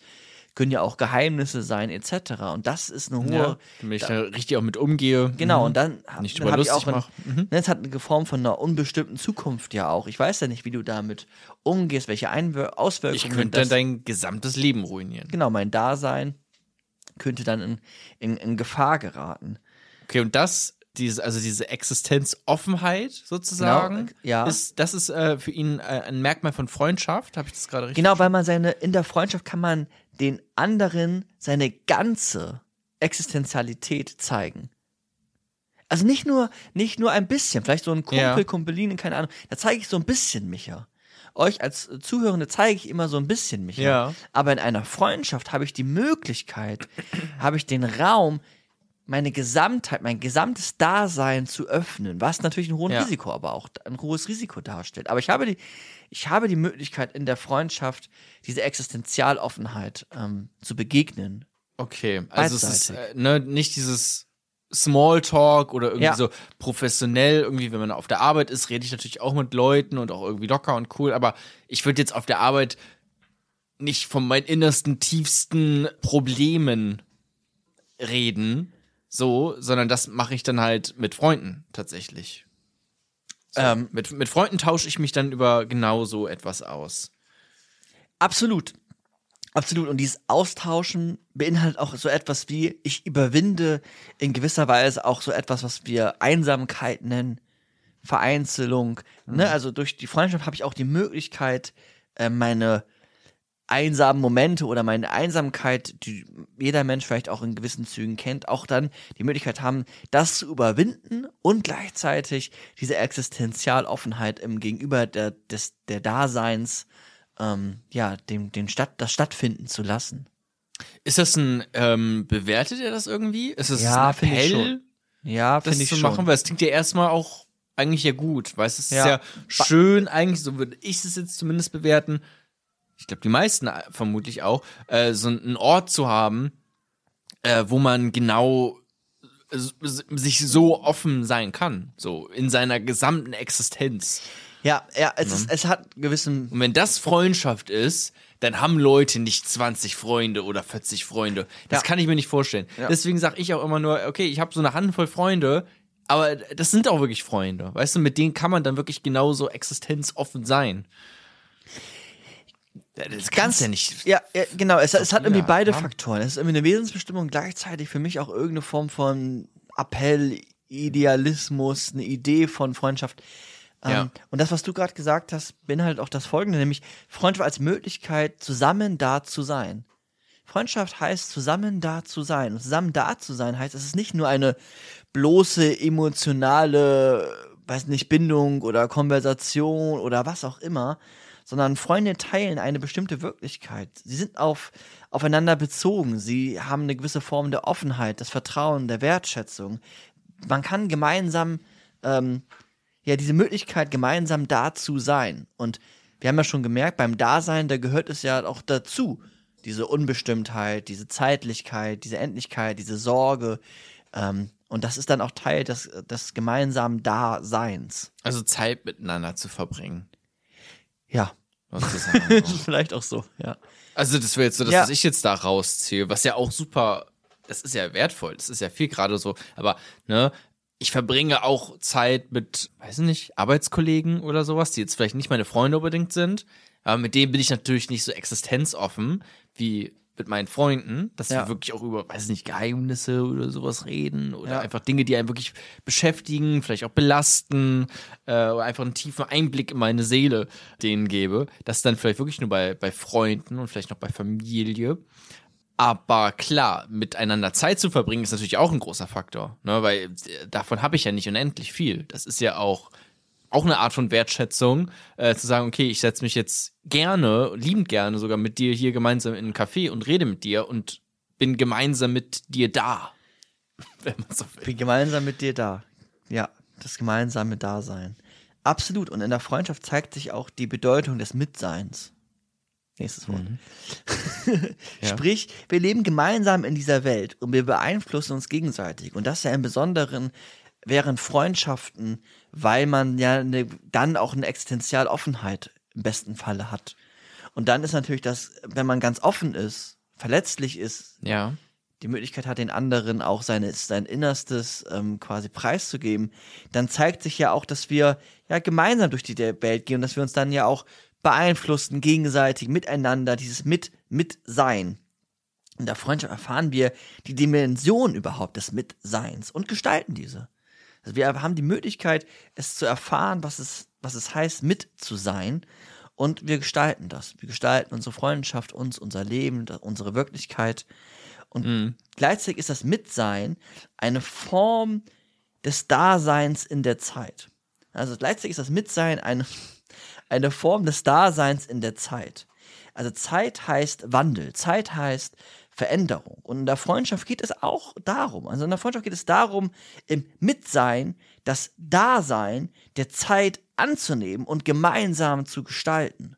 können ja auch Geheimnisse sein, etc. Und das ist eine hohe. Ja, damit ich da, richtig auch mit umgehe. Genau, mhm. und dann, nicht dann habe ich auch ein, mhm. das hat eine Form von einer unbestimmten Zukunft ja auch. Ich weiß ja nicht, wie du damit umgehst, welche Einwir Auswirkungen. Ich könnte dann dein gesamtes Leben ruinieren. Genau, mein Dasein könnte dann in, in, in Gefahr geraten. Okay, und das diese, also diese Existenzoffenheit sozusagen, genau, ja. ist, das ist äh, für ihn äh, ein Merkmal von Freundschaft. Habe ich das gerade richtig? Genau, weil man seine, in der Freundschaft kann man den anderen seine ganze Existenzialität zeigen. Also nicht nur, nicht nur ein bisschen, vielleicht so ein Kumpel, ja. Kumpeline, keine Ahnung. Da zeige ich so ein bisschen Micha. Euch als Zuhörende zeige ich immer so ein bisschen Micha. Ja. Aber in einer Freundschaft habe ich die Möglichkeit, habe ich den Raum, meine Gesamtheit, mein gesamtes Dasein zu öffnen, was natürlich ein hohes ja. Risiko, aber auch ein hohes Risiko darstellt. Aber ich habe die, ich habe die Möglichkeit in der Freundschaft diese Existenzialoffenheit ähm, zu begegnen. Okay, also es ist äh, ne, nicht dieses Smalltalk oder irgendwie ja. so professionell, irgendwie, wenn man auf der Arbeit ist, rede ich natürlich auch mit Leuten und auch irgendwie locker und cool, aber ich würde jetzt auf der Arbeit nicht von meinen innersten, tiefsten Problemen reden, so, sondern das mache ich dann halt mit Freunden tatsächlich. So, ähm, mit, mit Freunden tausche ich mich dann über genau so etwas aus. Absolut. Absolut. Und dieses Austauschen beinhaltet auch so etwas wie, ich überwinde in gewisser Weise auch so etwas, was wir Einsamkeit nennen, Vereinzelung. Ne? Mhm. Ne? Also durch die Freundschaft habe ich auch die Möglichkeit, äh, meine einsamen Momente oder meine Einsamkeit, die jeder Mensch vielleicht auch in gewissen Zügen kennt, auch dann die Möglichkeit haben, das zu überwinden und gleichzeitig diese Existenzialoffenheit im Gegenüber der, des, der Daseins, ähm, ja, dem, dem Stadt, das stattfinden zu lassen. Ist das ein, ähm, bewertet ihr das irgendwie? Ist es ja, ein Appell, ja, das ich zu schon. machen? Weil es klingt ja erstmal auch eigentlich ja gut, weißt du? Es ist ja, ja schön, eigentlich, so würde ich es jetzt zumindest bewerten, ich glaube, die meisten äh, vermutlich auch, äh, so einen Ort zu haben, äh, wo man genau äh, sich so offen sein kann, so in seiner gesamten Existenz. Ja, ja, es, Ist, es hat gewissen. Und wenn das Freundschaft ist, dann haben Leute nicht 20 Freunde oder 40 Freunde. Das ja. kann ich mir nicht vorstellen. Ja. Deswegen sage ich auch immer nur, okay, ich habe so eine Handvoll Freunde, aber das sind auch wirklich Freunde. Weißt du, mit denen kann man dann wirklich genauso existenzoffen sein. Das ganz ja nicht. Ja, ja genau. Es, es hat irgendwie beide ja. Faktoren. Es ist irgendwie eine Wesensbestimmung, gleichzeitig für mich auch irgendeine Form von Appell, Idealismus, eine Idee von Freundschaft. Ähm, Ja. Und das, was du gerade gesagt hast, beinhaltet auch das Folgende, nämlich Freundschaft als Möglichkeit, zusammen da zu sein. Freundschaft heißt, zusammen da zu sein. Und zusammen da zu sein heißt, es ist nicht nur eine bloße emotionale, weiß nicht, Bindung oder Konversation oder was auch immer, sondern Freunde teilen eine bestimmte Wirklichkeit. Sie sind auf, aufeinander bezogen. Sie haben eine gewisse Form der Offenheit, des Vertrauen, der Wertschätzung. Man kann gemeinsam, ähm, ja, diese Möglichkeit, gemeinsam da zu sein. Und wir haben ja schon gemerkt, beim Dasein, da gehört es ja auch dazu. Diese Unbestimmtheit, diese Zeitlichkeit, diese Endlichkeit, diese Sorge. Ähm, und das ist dann auch Teil des, des gemeinsamen Daseins. Also Zeit miteinander zu verbringen. Ja, vielleicht auch so, ja. Also das wäre jetzt so das, Ja. ich jetzt da rausziehe, was ja auch super, das ist ja wertvoll, das ist ja viel gerade so, aber ne, ich verbringe auch Zeit mit, weiß nicht, Arbeitskollegen oder sowas, die jetzt vielleicht nicht meine Freunde unbedingt sind, aber mit denen bin ich natürlich nicht so existenzoffen wie mit meinen Freunden, dass Ja. wir wirklich auch über, weiß nicht, Geheimnisse oder sowas reden oder Ja. einfach Dinge, die einen wirklich beschäftigen, vielleicht auch belasten äh, oder einfach einen tiefen Einblick in meine Seele denen gebe. Das dann vielleicht wirklich nur bei, bei Freunden und vielleicht noch bei Familie. Aber klar, miteinander Zeit zu verbringen, ist natürlich auch ein großer Faktor, ne? weil äh, davon habe ich ja nicht unendlich viel. Das ist ja auch, auch eine Art von Wertschätzung, äh, zu sagen, okay, ich setze mich jetzt gerne, liebend gerne sogar mit dir hier gemeinsam in einen Café und rede mit dir und bin gemeinsam mit dir da. Wenn man so will. bin gemeinsam mit dir da. Ja, das gemeinsame Dasein. Absolut. Und in der Freundschaft zeigt sich auch die Bedeutung des Mitseins. Nächstes Wort. Ja. Sprich, wir leben gemeinsam in dieser Welt und wir beeinflussen uns gegenseitig. Und das ja im Besonderen während Freundschaften, weil man ja eine, dann auch eine Existenzialoffenheit im besten Falle hat. Und dann ist natürlich das, wenn man ganz offen ist, verletzlich ist, Ja. die Möglichkeit hat, den anderen auch seine, sein Innerstes ähm, quasi preiszugeben, dann zeigt sich ja auch, dass wir ja gemeinsam durch die Welt gehen und dass wir uns dann ja auch beeinflussen, gegenseitig, miteinander, dieses Mit, Mitsein. In der Freundschaft erfahren wir die Dimension überhaupt des Mitseins und gestalten diese. Also wir haben die Möglichkeit, es zu erfahren, was es, was es heißt, mit zu sein. Und wir gestalten das. Wir gestalten unsere Freundschaft, uns, unser Leben, unsere Wirklichkeit. Und gleichzeitig ist das Mitsein eine Form des Daseins in der Zeit. Also gleichzeitig ist das Mitsein eine, eine Form des Daseins in der Zeit. Also Zeit heißt Wandel, Zeit heißt Veränderung. Und in der Freundschaft geht es auch darum. Also in der Freundschaft geht es darum, im Mitsein das Dasein der Zeit anzunehmen und gemeinsam zu gestalten.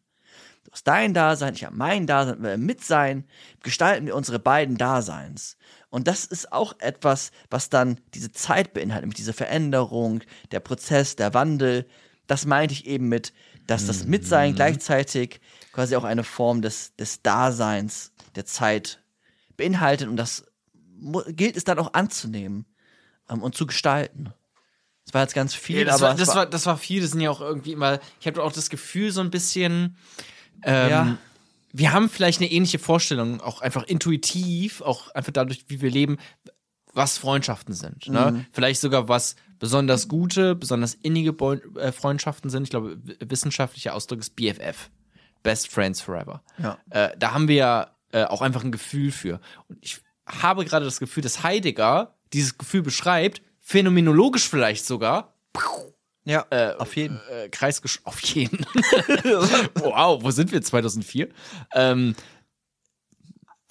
Du hast dein Dasein, ich habe mein Dasein, wir im Mitsein gestalten wir unsere beiden Daseins. Und das ist auch etwas, was dann diese Zeit beinhaltet, nämlich diese Veränderung, der Prozess, der Wandel. Das meinte ich eben mit, dass das Mitsein gleichzeitig quasi auch eine Form des, des Daseins der Zeit beinhaltet. Und das gilt es dann auch anzunehmen ähm, und zu gestalten. Das war jetzt ganz viel, Ja, das, aber war, das, war, das war viel, das sind ja auch irgendwie immer, ich habe auch das Gefühl, so ein bisschen, ähm, Ja. wir haben vielleicht eine ähnliche Vorstellung, auch einfach intuitiv, auch einfach dadurch, wie wir leben, was Freundschaften sind. Ne? Mhm. Vielleicht sogar was besonders gute, besonders innige Beu äh, Freundschaften sind. Ich glaube, wissenschaftlicher Ausdruck ist BFF. Best Friends Forever. Ja. Äh, da haben wir ja äh, auch einfach ein Gefühl für. Und ich habe gerade das Gefühl, dass Heidegger dieses Gefühl beschreibt, phänomenologisch vielleicht sogar, ja, auf jeden äh, Kreisgesch auf jeden. wow, wo sind wir 2004? Ähm,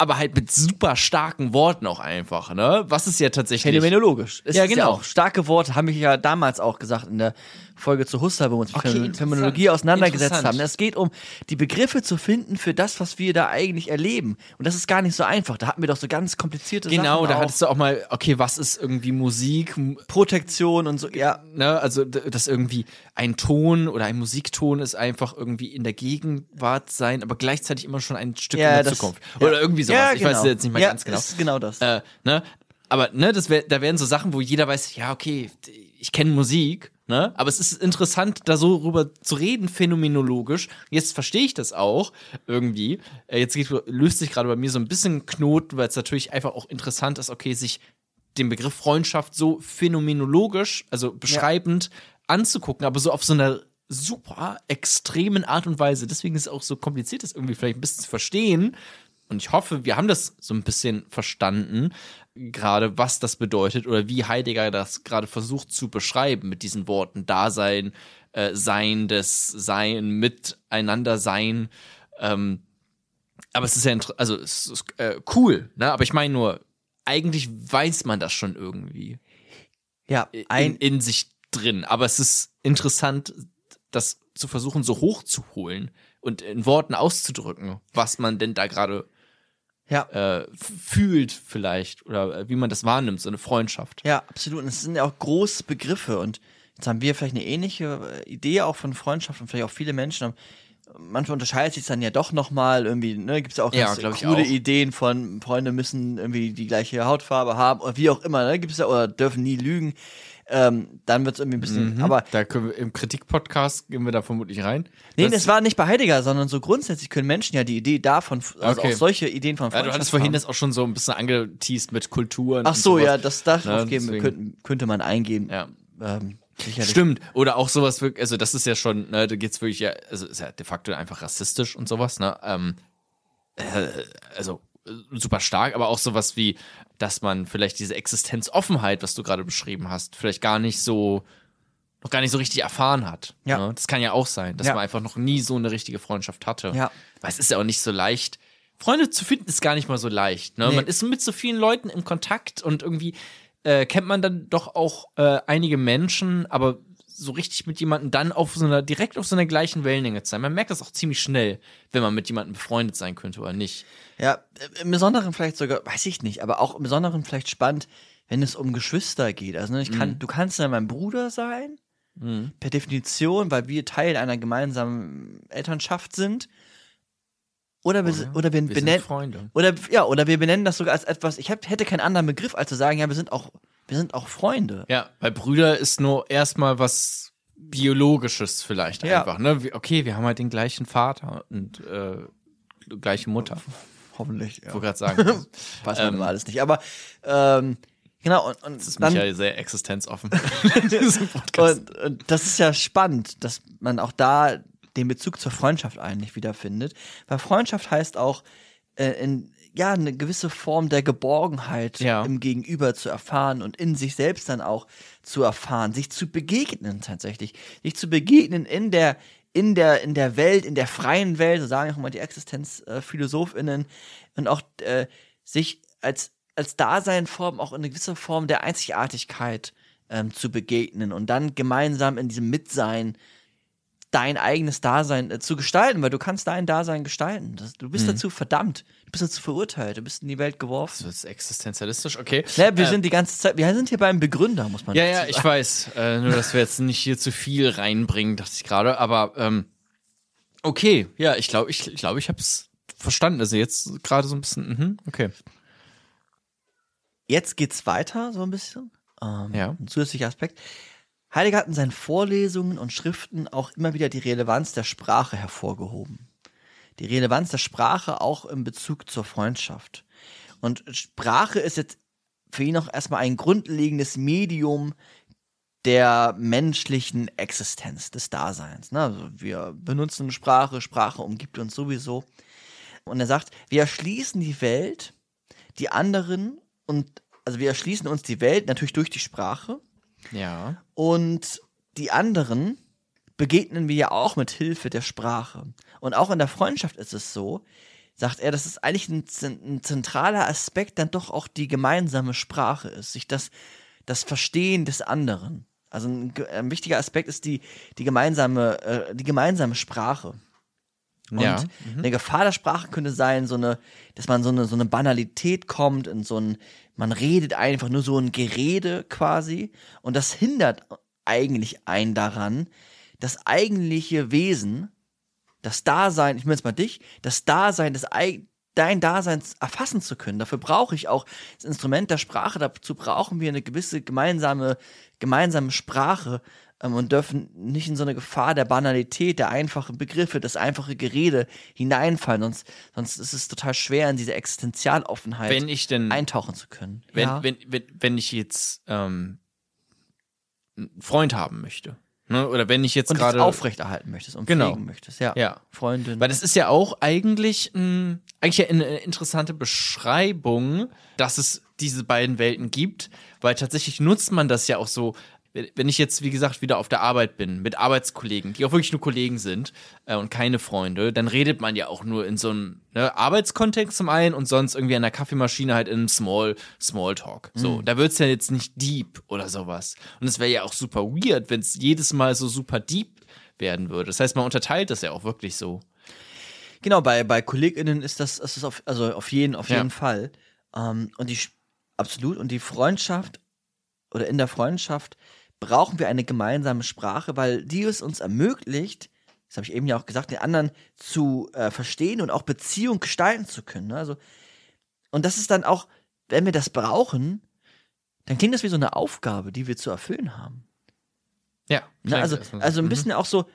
aber halt mit super starken Worten auch einfach, ne? Was ist ja tatsächlich Phänomenologisch. Es Ja, ist genau. auch starke Worte, habe ich ja damals auch gesagt in der Folge zu Husserl, wo wir uns mit Okay, interessant. Phänomenologie auseinandergesetzt haben. Es geht um die Begriffe zu finden für das, was wir da eigentlich erleben. Und das ist gar nicht so einfach. Da hatten wir doch so ganz komplizierte Genau, Sachen. da auch. hattest du auch mal, okay, was ist irgendwie Musik? Protektion und so. Ja, Ne, also, dass irgendwie ein Ton oder ein Musikton ist einfach irgendwie in der Gegenwart sein, aber gleichzeitig immer schon ein Stück ja in der Zukunft. Ja. Oder irgendwie sowas. Ja, Ich weiß genau. jetzt nicht mal ja, ganz genau. Ist genau das. Äh, ne? Aber ne, das wär, da wären so Sachen, wo jeder weiß, ja, okay, ich kenne Musik, Ne? Aber es ist interessant, da so rüber zu reden, phänomenologisch. Jetzt verstehe ich das auch irgendwie. Äh, Jetzt geht, löst sich gerade bei mir so ein bisschen Knoten, weil es natürlich einfach auch interessant ist, okay, sich den Begriff Freundschaft so phänomenologisch, also beschreibend anzugucken, aber so auf so einer super extremen Art und Weise. Deswegen ist es auch so kompliziert, das irgendwie vielleicht ein bisschen zu verstehen. Und ich hoffe, wir haben das so ein bisschen verstanden, gerade was das bedeutet oder wie Heidegger das gerade versucht zu beschreiben mit diesen Worten Dasein, äh, Sein, des Sein, Miteinander sein. Ähm, aber es ist ja, also es ist äh, cool, ne? Aber ich meine nur, eigentlich weiß man das schon irgendwie Ja, in, ein, in sich drin. Aber es ist interessant, das zu versuchen, so hochzuholen und in Worten auszudrücken, was man denn da gerade ja, äh, fühlt vielleicht oder äh, wie man das wahrnimmt, so eine Freundschaft. ja, absolut. Und es sind ja auch große Begriffe und jetzt haben wir vielleicht eine ähnliche äh, Idee auch von Freundschaft und vielleicht auch viele Menschen haben. Manchmal unterscheidet sich dann ja doch nochmal irgendwie, ne, gibt es ja auch Ja, coole. Ideen von Freunde müssen irgendwie die gleiche Hautfarbe haben oder wie auch immer, ne, gibt es ja oder dürfen nie lügen. Ähm, dann wird es irgendwie ein bisschen, aber da können wir im Kritikpodcast gehen wir da vermutlich rein. Nee, Das- war nicht bei Heidegger, sondern so grundsätzlich können Menschen ja die Idee davon, also Okay. auch solche Ideen von ja, du Freundschaft hattest vorhin haben. das auch schon so ein bisschen angeteased mit Kulturen. Ach so, ja, das darauf Ne, geben, deswegen- könnte, könnte man eingehen. Ja. Ähm, sicherlich. Stimmt. Oder auch sowas wirklich, also das ist ja schon, ne, da geht's wirklich ja, also ist ja de facto einfach rassistisch und sowas, ne? Ähm, äh, also äh, super stark, aber auch sowas wie, dass man vielleicht diese Existenzoffenheit, was du gerade beschrieben hast, vielleicht gar nicht so, noch gar nicht so richtig erfahren hat. Ja. Ne? Das kann ja auch sein, dass Ja. man einfach noch nie so eine richtige Freundschaft hatte. Ja. Weil es ist ja auch nicht so leicht. Freunde zu finden ist gar nicht mal so leicht. Ne? Nee. Man ist mit so vielen Leuten im Kontakt und irgendwie äh, kennt man dann doch auch äh, einige Menschen, aber so richtig mit jemandem dann auf so einer, direkt auf so einer gleichen Wellenlänge zu sein. Man merkt das auch ziemlich schnell, wenn man mit jemandem befreundet sein könnte oder nicht. Ja, im Besonderen vielleicht sogar, weiß ich nicht, aber auch im Besonderen vielleicht spannend, wenn es um Geschwister geht. Also ne, ich kann, du kannst ja mein Bruder sein, per Definition, weil wir Teil einer gemeinsamen Elternschaft sind. Oder wir, sind- oder wir, Wir benennen, Freunde. oder ja, oder wir benennen das sogar als etwas. Ich hab, hätte keinen anderen Begriff, als zu sagen, ja, wir sind auch, wir sind auch Freunde. Ja, weil Brüder ist nur erstmal was Biologisches vielleicht Ja. einfach. Ne? Okay, wir haben halt den gleichen Vater und äh, gleiche Mutter. Hoffentlich. Ich Ja. wollte gerade sagen. Weiß man Ähm, immer alles nicht. Aber ähm, genau, und, und Das ist dann, Michael sehr existenzoffen. Und, und das ist ja spannend, dass man auch da den Bezug zur Freundschaft eigentlich wiederfindet. Weil Freundschaft heißt auch, äh, in, ja, eine gewisse Form der Geborgenheit Ja. im Gegenüber zu erfahren und in sich selbst dann auch zu erfahren, sich zu begegnen tatsächlich. Sich zu begegnen in der, in der, in der Welt, in der freien Welt, so sagen auch immer die ExistenzphilosophInnen, und auch äh, sich als, als Daseinform auch in eine gewisse Form der Einzigartigkeit ähm, zu begegnen und dann gemeinsam in diesem Mitsein dein eigenes Dasein äh, zu gestalten, weil du kannst dein Dasein gestalten. Das, du Mhm. bist dazu verdammt, du bist dazu verurteilt, du bist in die Welt geworfen. Das ist existenzialistisch, okay. Ja, wir Äh, sind die ganze Zeit, wir sind hier beim Begründer, muss man Ja, dazu ja, sagen. ich weiß. Äh, nur, dass wir jetzt nicht hier zu viel reinbringen, dachte ich gerade. Aber ähm, okay, ja, ich glaube, ich, ich, glaub, ich habe es verstanden. Also jetzt gerade so ein bisschen, mhm, okay. Jetzt geht's weiter, so ein bisschen. Ähm, Ja. Ein zusätzlicher Aspekt. Heidegger hat in seinen Vorlesungen und Schriften auch immer wieder die Relevanz der Sprache hervorgehoben. Die Relevanz der Sprache auch in Bezug zur Freundschaft. Und Sprache ist jetzt für ihn auch erstmal ein grundlegendes Medium der menschlichen Existenz, des Daseins. Ne? Also wir benutzen Sprache, Sprache umgibt uns sowieso. Und er sagt, wir erschließen die Welt, die anderen und also wir erschließen uns die Welt natürlich durch die Sprache Ja. und die anderen begegnen wir ja auch mit Hilfe der Sprache. Und auch in der Freundschaft ist es so, sagt er, dass es eigentlich ein, ein zentraler Aspekt dann doch auch die gemeinsame Sprache ist, sich das, das Verstehen des anderen. Also ein, ein wichtiger Aspekt ist die, die, gemeinsame, äh, die gemeinsame Sprache. Und Ja. eine Gefahr der Sprache könnte sein, so eine, dass man so eine, so eine Banalität kommt in so ein, man redet einfach nur so ein Gerede quasi. Und das hindert eigentlich einen daran, das eigentliche Wesen, das Dasein, ich meine jetzt mal dich, das Dasein, das Ei- dein Dasein erfassen zu können. Dafür brauche ich auch das Instrument der Sprache, dazu brauchen wir eine gewisse gemeinsame, gemeinsame Sprache, und dürfen nicht in so eine Gefahr der Banalität, der einfachen Begriffe, das einfache Gerede hineinfallen. Sonst, sonst ist es total schwer, in diese Existenzialoffenheit Wenn ich denn, eintauchen zu können. wenn, ja. wenn, wenn, wenn ich jetzt ähm, einen Freund haben möchte, ne? oder wenn ich jetzt gerade das aufrechterhalten möchtest und Genau. pflegen möchtest, ja. Ja. Freundin. Weil das ist ja auch eigentlich, mh, eigentlich eine interessante Beschreibung, dass es diese beiden Welten gibt, weil tatsächlich nutzt man das ja auch so, wenn ich jetzt, wie gesagt, wieder auf der Arbeit bin, mit Arbeitskollegen, die auch wirklich nur Kollegen sind äh, und keine Freunde, dann redet man ja auch nur in so einem ne, Arbeitskontext zum einen und sonst irgendwie an der Kaffeemaschine halt in einem Small, Smalltalk. So, da wird's ja jetzt nicht deep oder sowas. Und es wäre ja auch super weird, wenn es jedes Mal so super deep werden würde. Das heißt, man unterteilt das ja auch wirklich so. Genau, bei, bei KollegInnen ist das, ist das auf, also auf jeden, auf Ja. jeden Fall. Ähm, und die, absolut, und die Freundschaft oder in der Freundschaft brauchen wir eine gemeinsame Sprache, weil die es uns ermöglicht, das habe ich eben ja auch gesagt, den anderen zu äh, verstehen und auch Beziehung gestalten zu können. Ne? Also, und das ist dann auch, wenn wir das brauchen, dann klingt das wie so eine Aufgabe, die wir zu erfüllen haben. Ja. Ne? Also, also ein Mhm. bisschen auch so,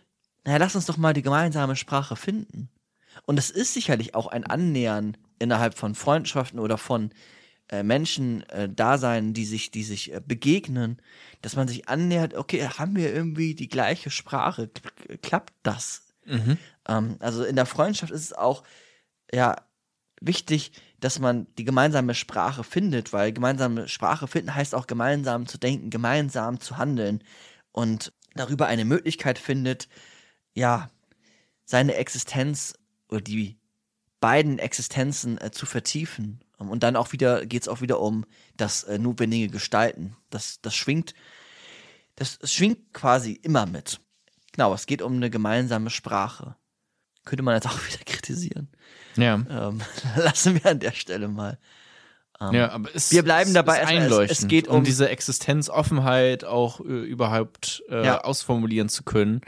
naja, lass uns doch mal die gemeinsame Sprache finden. Und es ist sicherlich auch ein Annähern innerhalb von Freundschaften oder von äh, Menschen äh, Dasein, die sich, die sich äh, begegnen, dass man sich annähert, okay, haben wir irgendwie die gleiche Sprache? K klappt das? Mhm. Ähm, also in der Freundschaft ist es auch ja wichtig, dass man die gemeinsame Sprache findet, weil gemeinsame Sprache finden heißt auch gemeinsam zu denken, gemeinsam zu handeln und darüber eine Möglichkeit findet, ja, seine Existenz oder die beiden Existenzen äh, zu vertiefen. Ähm, Und dann auch wieder geht es auch wieder um das äh, notwendige Gestalten. Das, das schwingt, das, es schwingt quasi immer mit. Genau, es geht um eine gemeinsame Sprache. Könnte man jetzt auch wieder kritisieren. Ja. Ähm, lassen wir an der Stelle mal. Ähm, ja, aber es, wir bleiben es dabei, es- einleuchtend, es geht um um- diese Existenzoffenheit auch äh, überhaupt äh, Ja. ausformulieren zu können,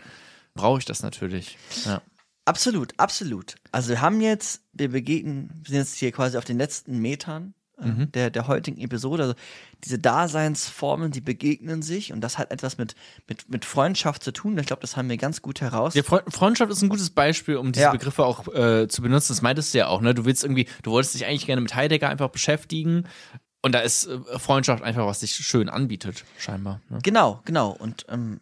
brauche ich das natürlich. Ja. Absolut, absolut. Also wir haben jetzt, wir begegnen, wir sind jetzt hier quasi auf den letzten Metern äh, Mhm. der, der heutigen Episode. Also diese Daseinsformen, die begegnen sich und das hat etwas mit, mit, mit Freundschaft zu tun. Ich glaube, das haben wir ganz gut heraus. Ja, Fre Freundschaft ist ein gutes Beispiel, um diese Ja. Begriffe auch äh, zu benutzen. Das meintest du ja auch, ne? Du willst irgendwie, du wolltest dich eigentlich gerne mit Heidegger einfach beschäftigen. Und da ist äh, Freundschaft einfach, was sich schön anbietet, scheinbar. Ne? Genau, genau. Und ähm,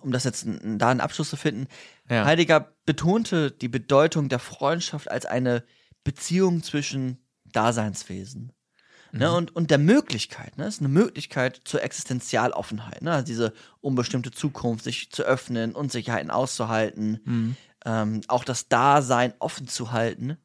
um das jetzt da einen Abschluss zu finden, Ja. Heidegger betonte die Bedeutung der Freundschaft als eine Beziehung zwischen Daseinswesen. Ne, Mhm. und, und der Möglichkeit, ne, ist eine Möglichkeit zur Existenzialoffenheit, ne, also diese unbestimmte Zukunft, sich zu öffnen, Unsicherheiten auszuhalten, Mhm. ähm, auch das Dasein offen zu halten,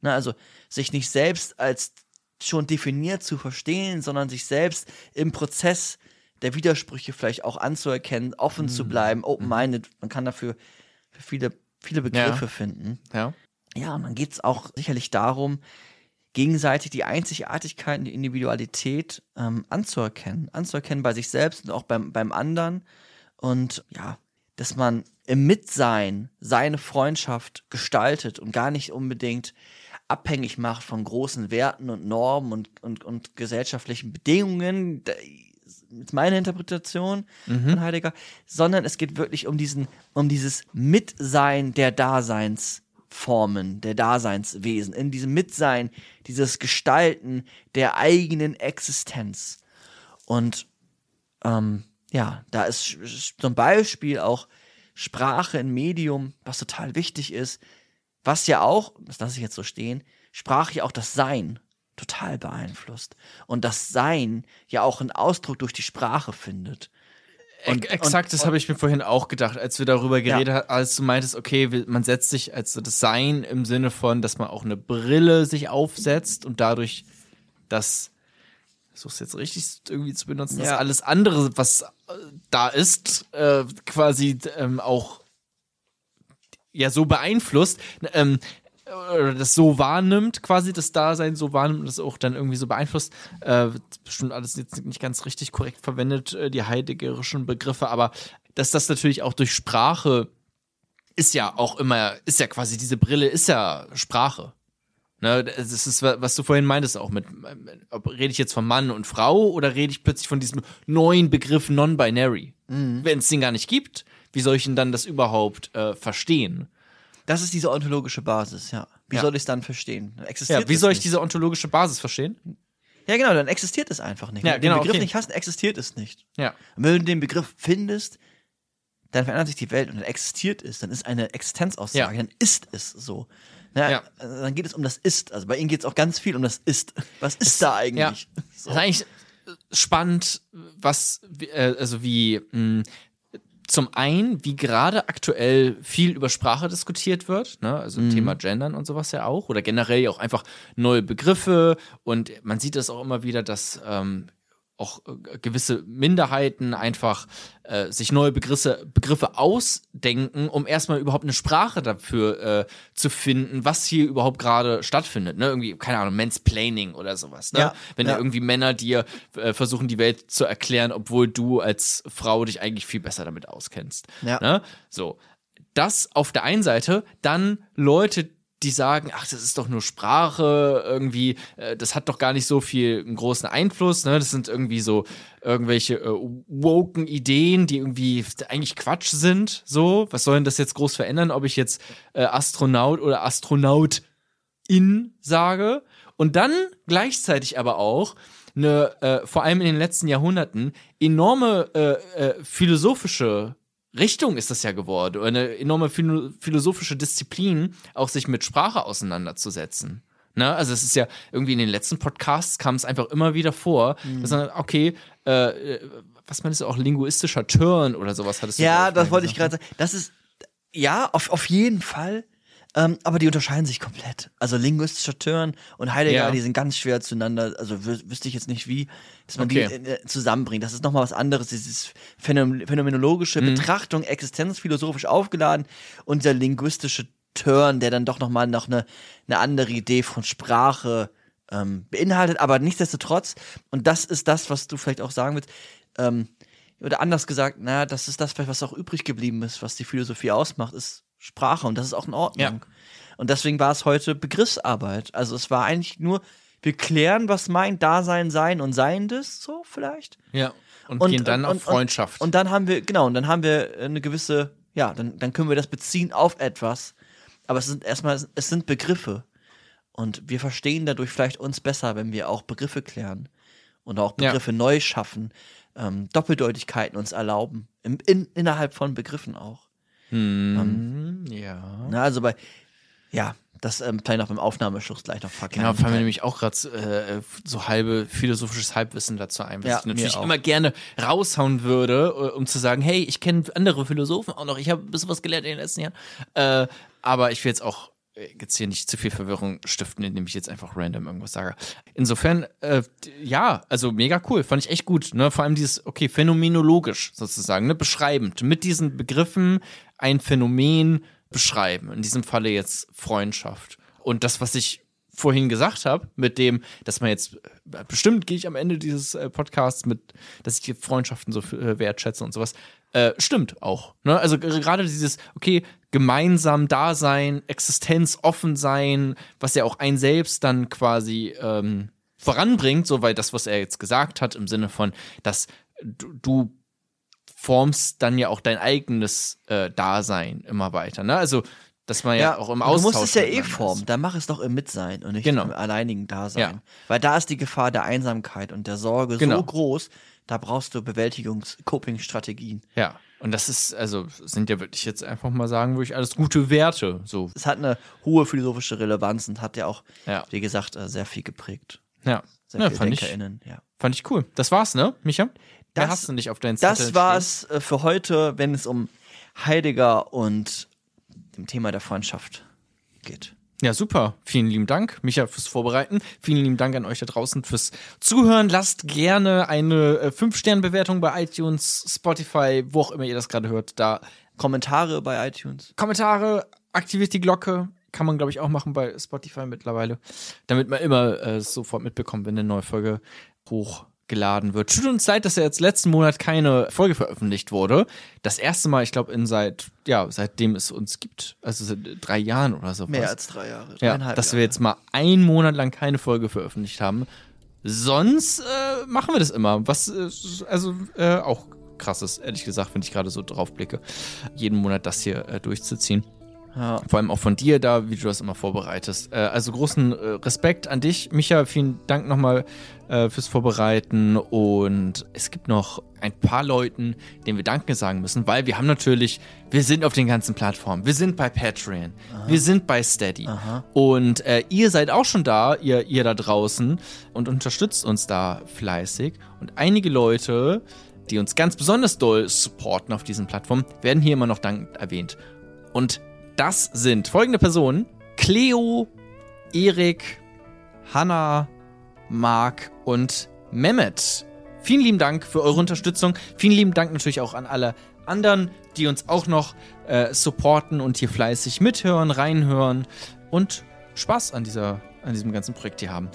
ne, also sich nicht selbst als schon definiert zu verstehen, sondern sich selbst im Prozess der Widersprüche vielleicht auch anzuerkennen, offen Mhm. zu bleiben, open-minded, man kann dafür für viele, viele Begriffe finden. Ja. Ja, und dann geht es auch sicherlich darum, gegenseitig die Einzigartigkeit und die Individualität ähm, anzuerkennen. Anzuerkennen bei sich selbst und auch beim, beim anderen. Und ja, dass man im Mitsein seine Freundschaft gestaltet und gar nicht unbedingt abhängig macht von großen Werten und Normen und, und, und gesellschaftlichen Bedingungen. Ist meine Interpretation von Heidegger, sondern es geht wirklich um diesen, um dieses Mitsein der Daseinsformen, der Daseinswesen, in diesem Mitsein, dieses Gestalten der eigenen Existenz. Und ähm, ja, da ist zum Beispiel auch Sprache ein Medium, was total wichtig ist, was ja auch, das lasse ich jetzt so stehen, Sprache ja auch das Sein total beeinflusst. Und das Sein ja auch einen Ausdruck durch die Sprache findet. Und- Und, Exakt, das habe ich mir vorhin auch gedacht, als wir darüber geredet haben, als du meintest, okay, man setzt sich als das Sein im Sinne von, dass man auch eine Brille sich aufsetzt und dadurch das, ich versuch's jetzt richtig irgendwie zu benutzen, dass Ja. alles andere, was äh, da ist, äh, quasi ähm, auch ja so beeinflusst, ähm, oder das so wahrnimmt, quasi das Dasein so wahrnimmt und das auch dann irgendwie so beeinflusst. Äh, bestimmt alles jetzt nicht ganz richtig korrekt verwendet, äh, die heideggerischen Begriffe, aber dass das natürlich auch durch Sprache ist ja auch immer, ist ja quasi diese Brille, ist ja Sprache. Ne, das ist, wa- was du vorhin meintest auch mit, ob rede ich jetzt von Mann und Frau oder rede ich plötzlich von diesem neuen Begriff Non-Binary? Wenn es den gar nicht gibt, wie soll ich denn dann das überhaupt äh, verstehen? Das ist diese ontologische Basis, ja. Wie Ja. soll ich es dann verstehen? Existiert Ja, wie soll ich nicht. diese ontologische Basis verstehen? Ja, genau, dann existiert es einfach nicht. Ja, Wenn du genau, den Begriff okay. nicht hast, existiert es nicht. Ja. Und wenn du den Begriff findest, dann verändert sich die Welt und dann existiert es, dann ist eine Existenzaussage, Ja. dann ist es so. Na, Ja. also Dann geht es um das Ist. Also bei ihnen geht es auch ganz viel um das Ist. Was ist da eigentlich? Ja. Das ist eigentlich spannend, was, äh, also wie, mh, zum einen, wie gerade aktuell viel über Sprache diskutiert wird, ne? also Thema Gendern und sowas ja auch, oder generell auch einfach neue Begriffe und man sieht das auch immer wieder, dass ähm, auch äh, gewisse Minderheiten einfach äh, sich neue Begriffe, Begriffe ausdenken, um erstmal überhaupt eine Sprache dafür äh, zu finden, was hier überhaupt gerade stattfindet. Ne? Irgendwie, keine Ahnung, Mansplaining oder sowas. Ne? Ja, Wenn ja. irgendwie Männer dir äh, versuchen, die Welt zu erklären, obwohl du als Frau dich eigentlich viel besser damit auskennst. Ja. Ne? So. Das auf der einen Seite, dann Leute, die sagen, ach, das ist doch nur Sprache, irgendwie, äh, das hat doch gar nicht so viel einen großen Einfluss, ne? Das sind irgendwie so irgendwelche äh, woken Ideen, die irgendwie eigentlich Quatsch sind. So, was soll denn das jetzt groß verändern, ob ich jetzt äh, Astronaut oder Astronaut in sage und dann gleichzeitig aber auch eine, äh, vor allem in den letzten Jahrhunderten, enorme äh, äh, philosophische Richtung ist das ja geworden, oder eine enorme philo philosophische Disziplin, auch sich mit Sprache auseinanderzusetzen. Ne? Also es ist ja irgendwie in den letzten Podcasts kam es einfach immer wieder vor, dass man, okay, äh, äh, was meinst du auch linguistischer Turn oder sowas hattest du Ja, das wollte ich gerade sagen. Das ist, ja, auf, auf jeden Fall. Ähm, aber die unterscheiden sich komplett. Also linguistischer Turn und Heidegger, Ja. die sind ganz schwer zueinander. Also wü wüsste ich jetzt nicht wie, dass man Okay. die äh, zusammenbringt. Das ist nochmal was anderes. Dieses Phänomen phänomenologische Mhm. Betrachtung, existenzphilosophisch aufgeladen und der linguistische Turn, der dann doch nochmal noch eine, eine andere Idee von Sprache ähm, beinhaltet. Aber nichtsdestotrotz, und das ist das, was du vielleicht auch sagen willst, ähm, oder anders gesagt, na, das ist das, vielleicht, was auch übrig geblieben ist, was die Philosophie ausmacht, ist Sprache und das ist auch in Ordnung. Ja. Und deswegen war es heute Begriffsarbeit. Also es war eigentlich nur, wir klären, was meint Dasein, Sein und Seiendes, so vielleicht. Ja. Und, gehen dann auf Freundschaft. Und, und dann haben wir, genau, und dann haben wir eine gewisse, ja, dann, dann können wir das beziehen auf etwas. Aber es sind erstmal, es sind Begriffe. Und wir verstehen dadurch vielleicht uns besser, wenn wir auch Begriffe klären und auch Ja. Begriffe neu schaffen, ähm, Doppeldeutigkeiten uns erlauben, im, in, innerhalb von Begriffen auch. Hm, ja. Na, also bei, ja, das ähm, vielleicht noch beim Aufnahmeschluss gleich noch verkehren. Genau, fallen mir nämlich auch gerade äh, so halbe philosophisches Halbwissen dazu ein, was Ja, ich natürlich immer gerne raushauen würde, äh, um zu sagen, hey, ich kenne andere Philosophen auch noch, ich habe ein bisschen was gelernt in den letzten Jahren. Äh, aber ich will jetzt auch äh, jetzt hier nicht zu viel Verwirrung stiften, indem ich jetzt einfach random irgendwas sage. Insofern, äh, ja, also mega cool, fand ich echt gut. Ne? Vor allem dieses, okay, phänomenologisch sozusagen, ne? beschreibend, mit diesen Begriffen ein Phänomen beschreiben. In diesem Falle jetzt Freundschaft. Und das, was ich vorhin gesagt habe, mit dem, dass man jetzt bestimmt gehe ich am Ende dieses äh, Podcasts mit, dass ich die Freundschaften so äh, wertschätze und sowas, äh, stimmt auch. Ne? Also gerade dieses, okay, gemeinsam da sein, Existenz offen sein, was ja auch ein selbst dann quasi ähm, voranbringt, so weil das, was er jetzt gesagt hat, im Sinne von, dass du, du formst dann ja auch dein eigenes äh, Dasein immer weiter. Ne? Also, dass man ja, auch im du Austausch musst es ja eh formen. Dann mach es doch im Mitsein und nicht Genau. im alleinigen Dasein. Ja. Weil da ist die Gefahr der Einsamkeit und der Sorge Genau. so groß, da brauchst du Bewältigungs-Coping-Strategien. Ja, und das ist, also, sind ja wirklich jetzt einfach mal sagen, wirklich alles gute Werte. So, Es hat eine hohe philosophische Relevanz und hat ja auch, Ja. wie gesagt, äh, sehr viel geprägt. ja. Sehr ja fand, ich, ja. fand ich cool. Das war's, ne, Micha? Das- hast du nicht auf deinen Zettel Das war stehen? es äh, für heute, wenn es um Heidegger und dem Thema der Freundschaft geht. Ja, super. Vielen lieben Dank, Micha, fürs Vorbereiten. Vielen lieben Dank an euch da draußen fürs Zuhören. Lasst gerne eine äh, 5-Sterne-Bewertung bei iTunes, Spotify, wo auch immer ihr das gerade hört, da. Kommentare bei iTunes. Kommentare, aktiviert die Glocke. Kann man, glaube ich, auch machen bei Spotify mittlerweile. Damit man immer äh, sofort mitbekommt, wenn eine neue Folge hochgeladen wird. Tut uns leid, dass ja jetzt letzten Monat keine Folge veröffentlicht wurde. Das erste Mal, ich glaube, in seit, ja, seitdem es uns gibt. Also seit drei Jahren oder so. Mehr als drei Jahre. Ja, dass wir Jahre. jetzt mal einen Monat lang keine Folge veröffentlicht haben. Sonst äh, machen wir das immer. Was, äh, also äh, auch krass ist, ehrlich gesagt, wenn ich gerade so drauf blicke, jeden Monat das hier äh, durchzuziehen. Ja. Vor allem auch von dir da, wie du das immer vorbereitest. Äh, also großen äh, Respekt an dich, Micha. Vielen Dank nochmal äh, fürs Vorbereiten. Und es gibt noch ein paar Leuten, denen wir Danke sagen müssen, weil wir haben natürlich, wir sind auf den ganzen Plattformen. Wir sind bei Patreon. Wir sind bei Steady. Und äh, ihr seid auch schon da, ihr, ihr da draußen, und unterstützt uns da fleißig. Und einige Leute, die uns ganz besonders doll supporten auf diesen Plattformen, werden hier immer noch dankend erwähnt. Und das sind folgende Personen: Cleo, Erik, Hanna, Marc und Mehmet. Vielen lieben Dank für eure Unterstützung. Vielen lieben Dank natürlich auch an alle anderen, die uns auch noch äh, supporten und hier fleißig mithören, reinhören und Spaß an, dieser, an diesem ganzen Projekt hier haben.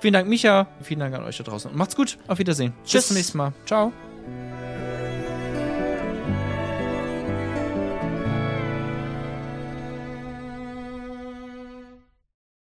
Vielen Dank, Micha. Vielen Dank an euch da draußen. Und macht's gut. Auf Wiedersehen. Bis Tschüss. zum nächsten Mal. Ciao.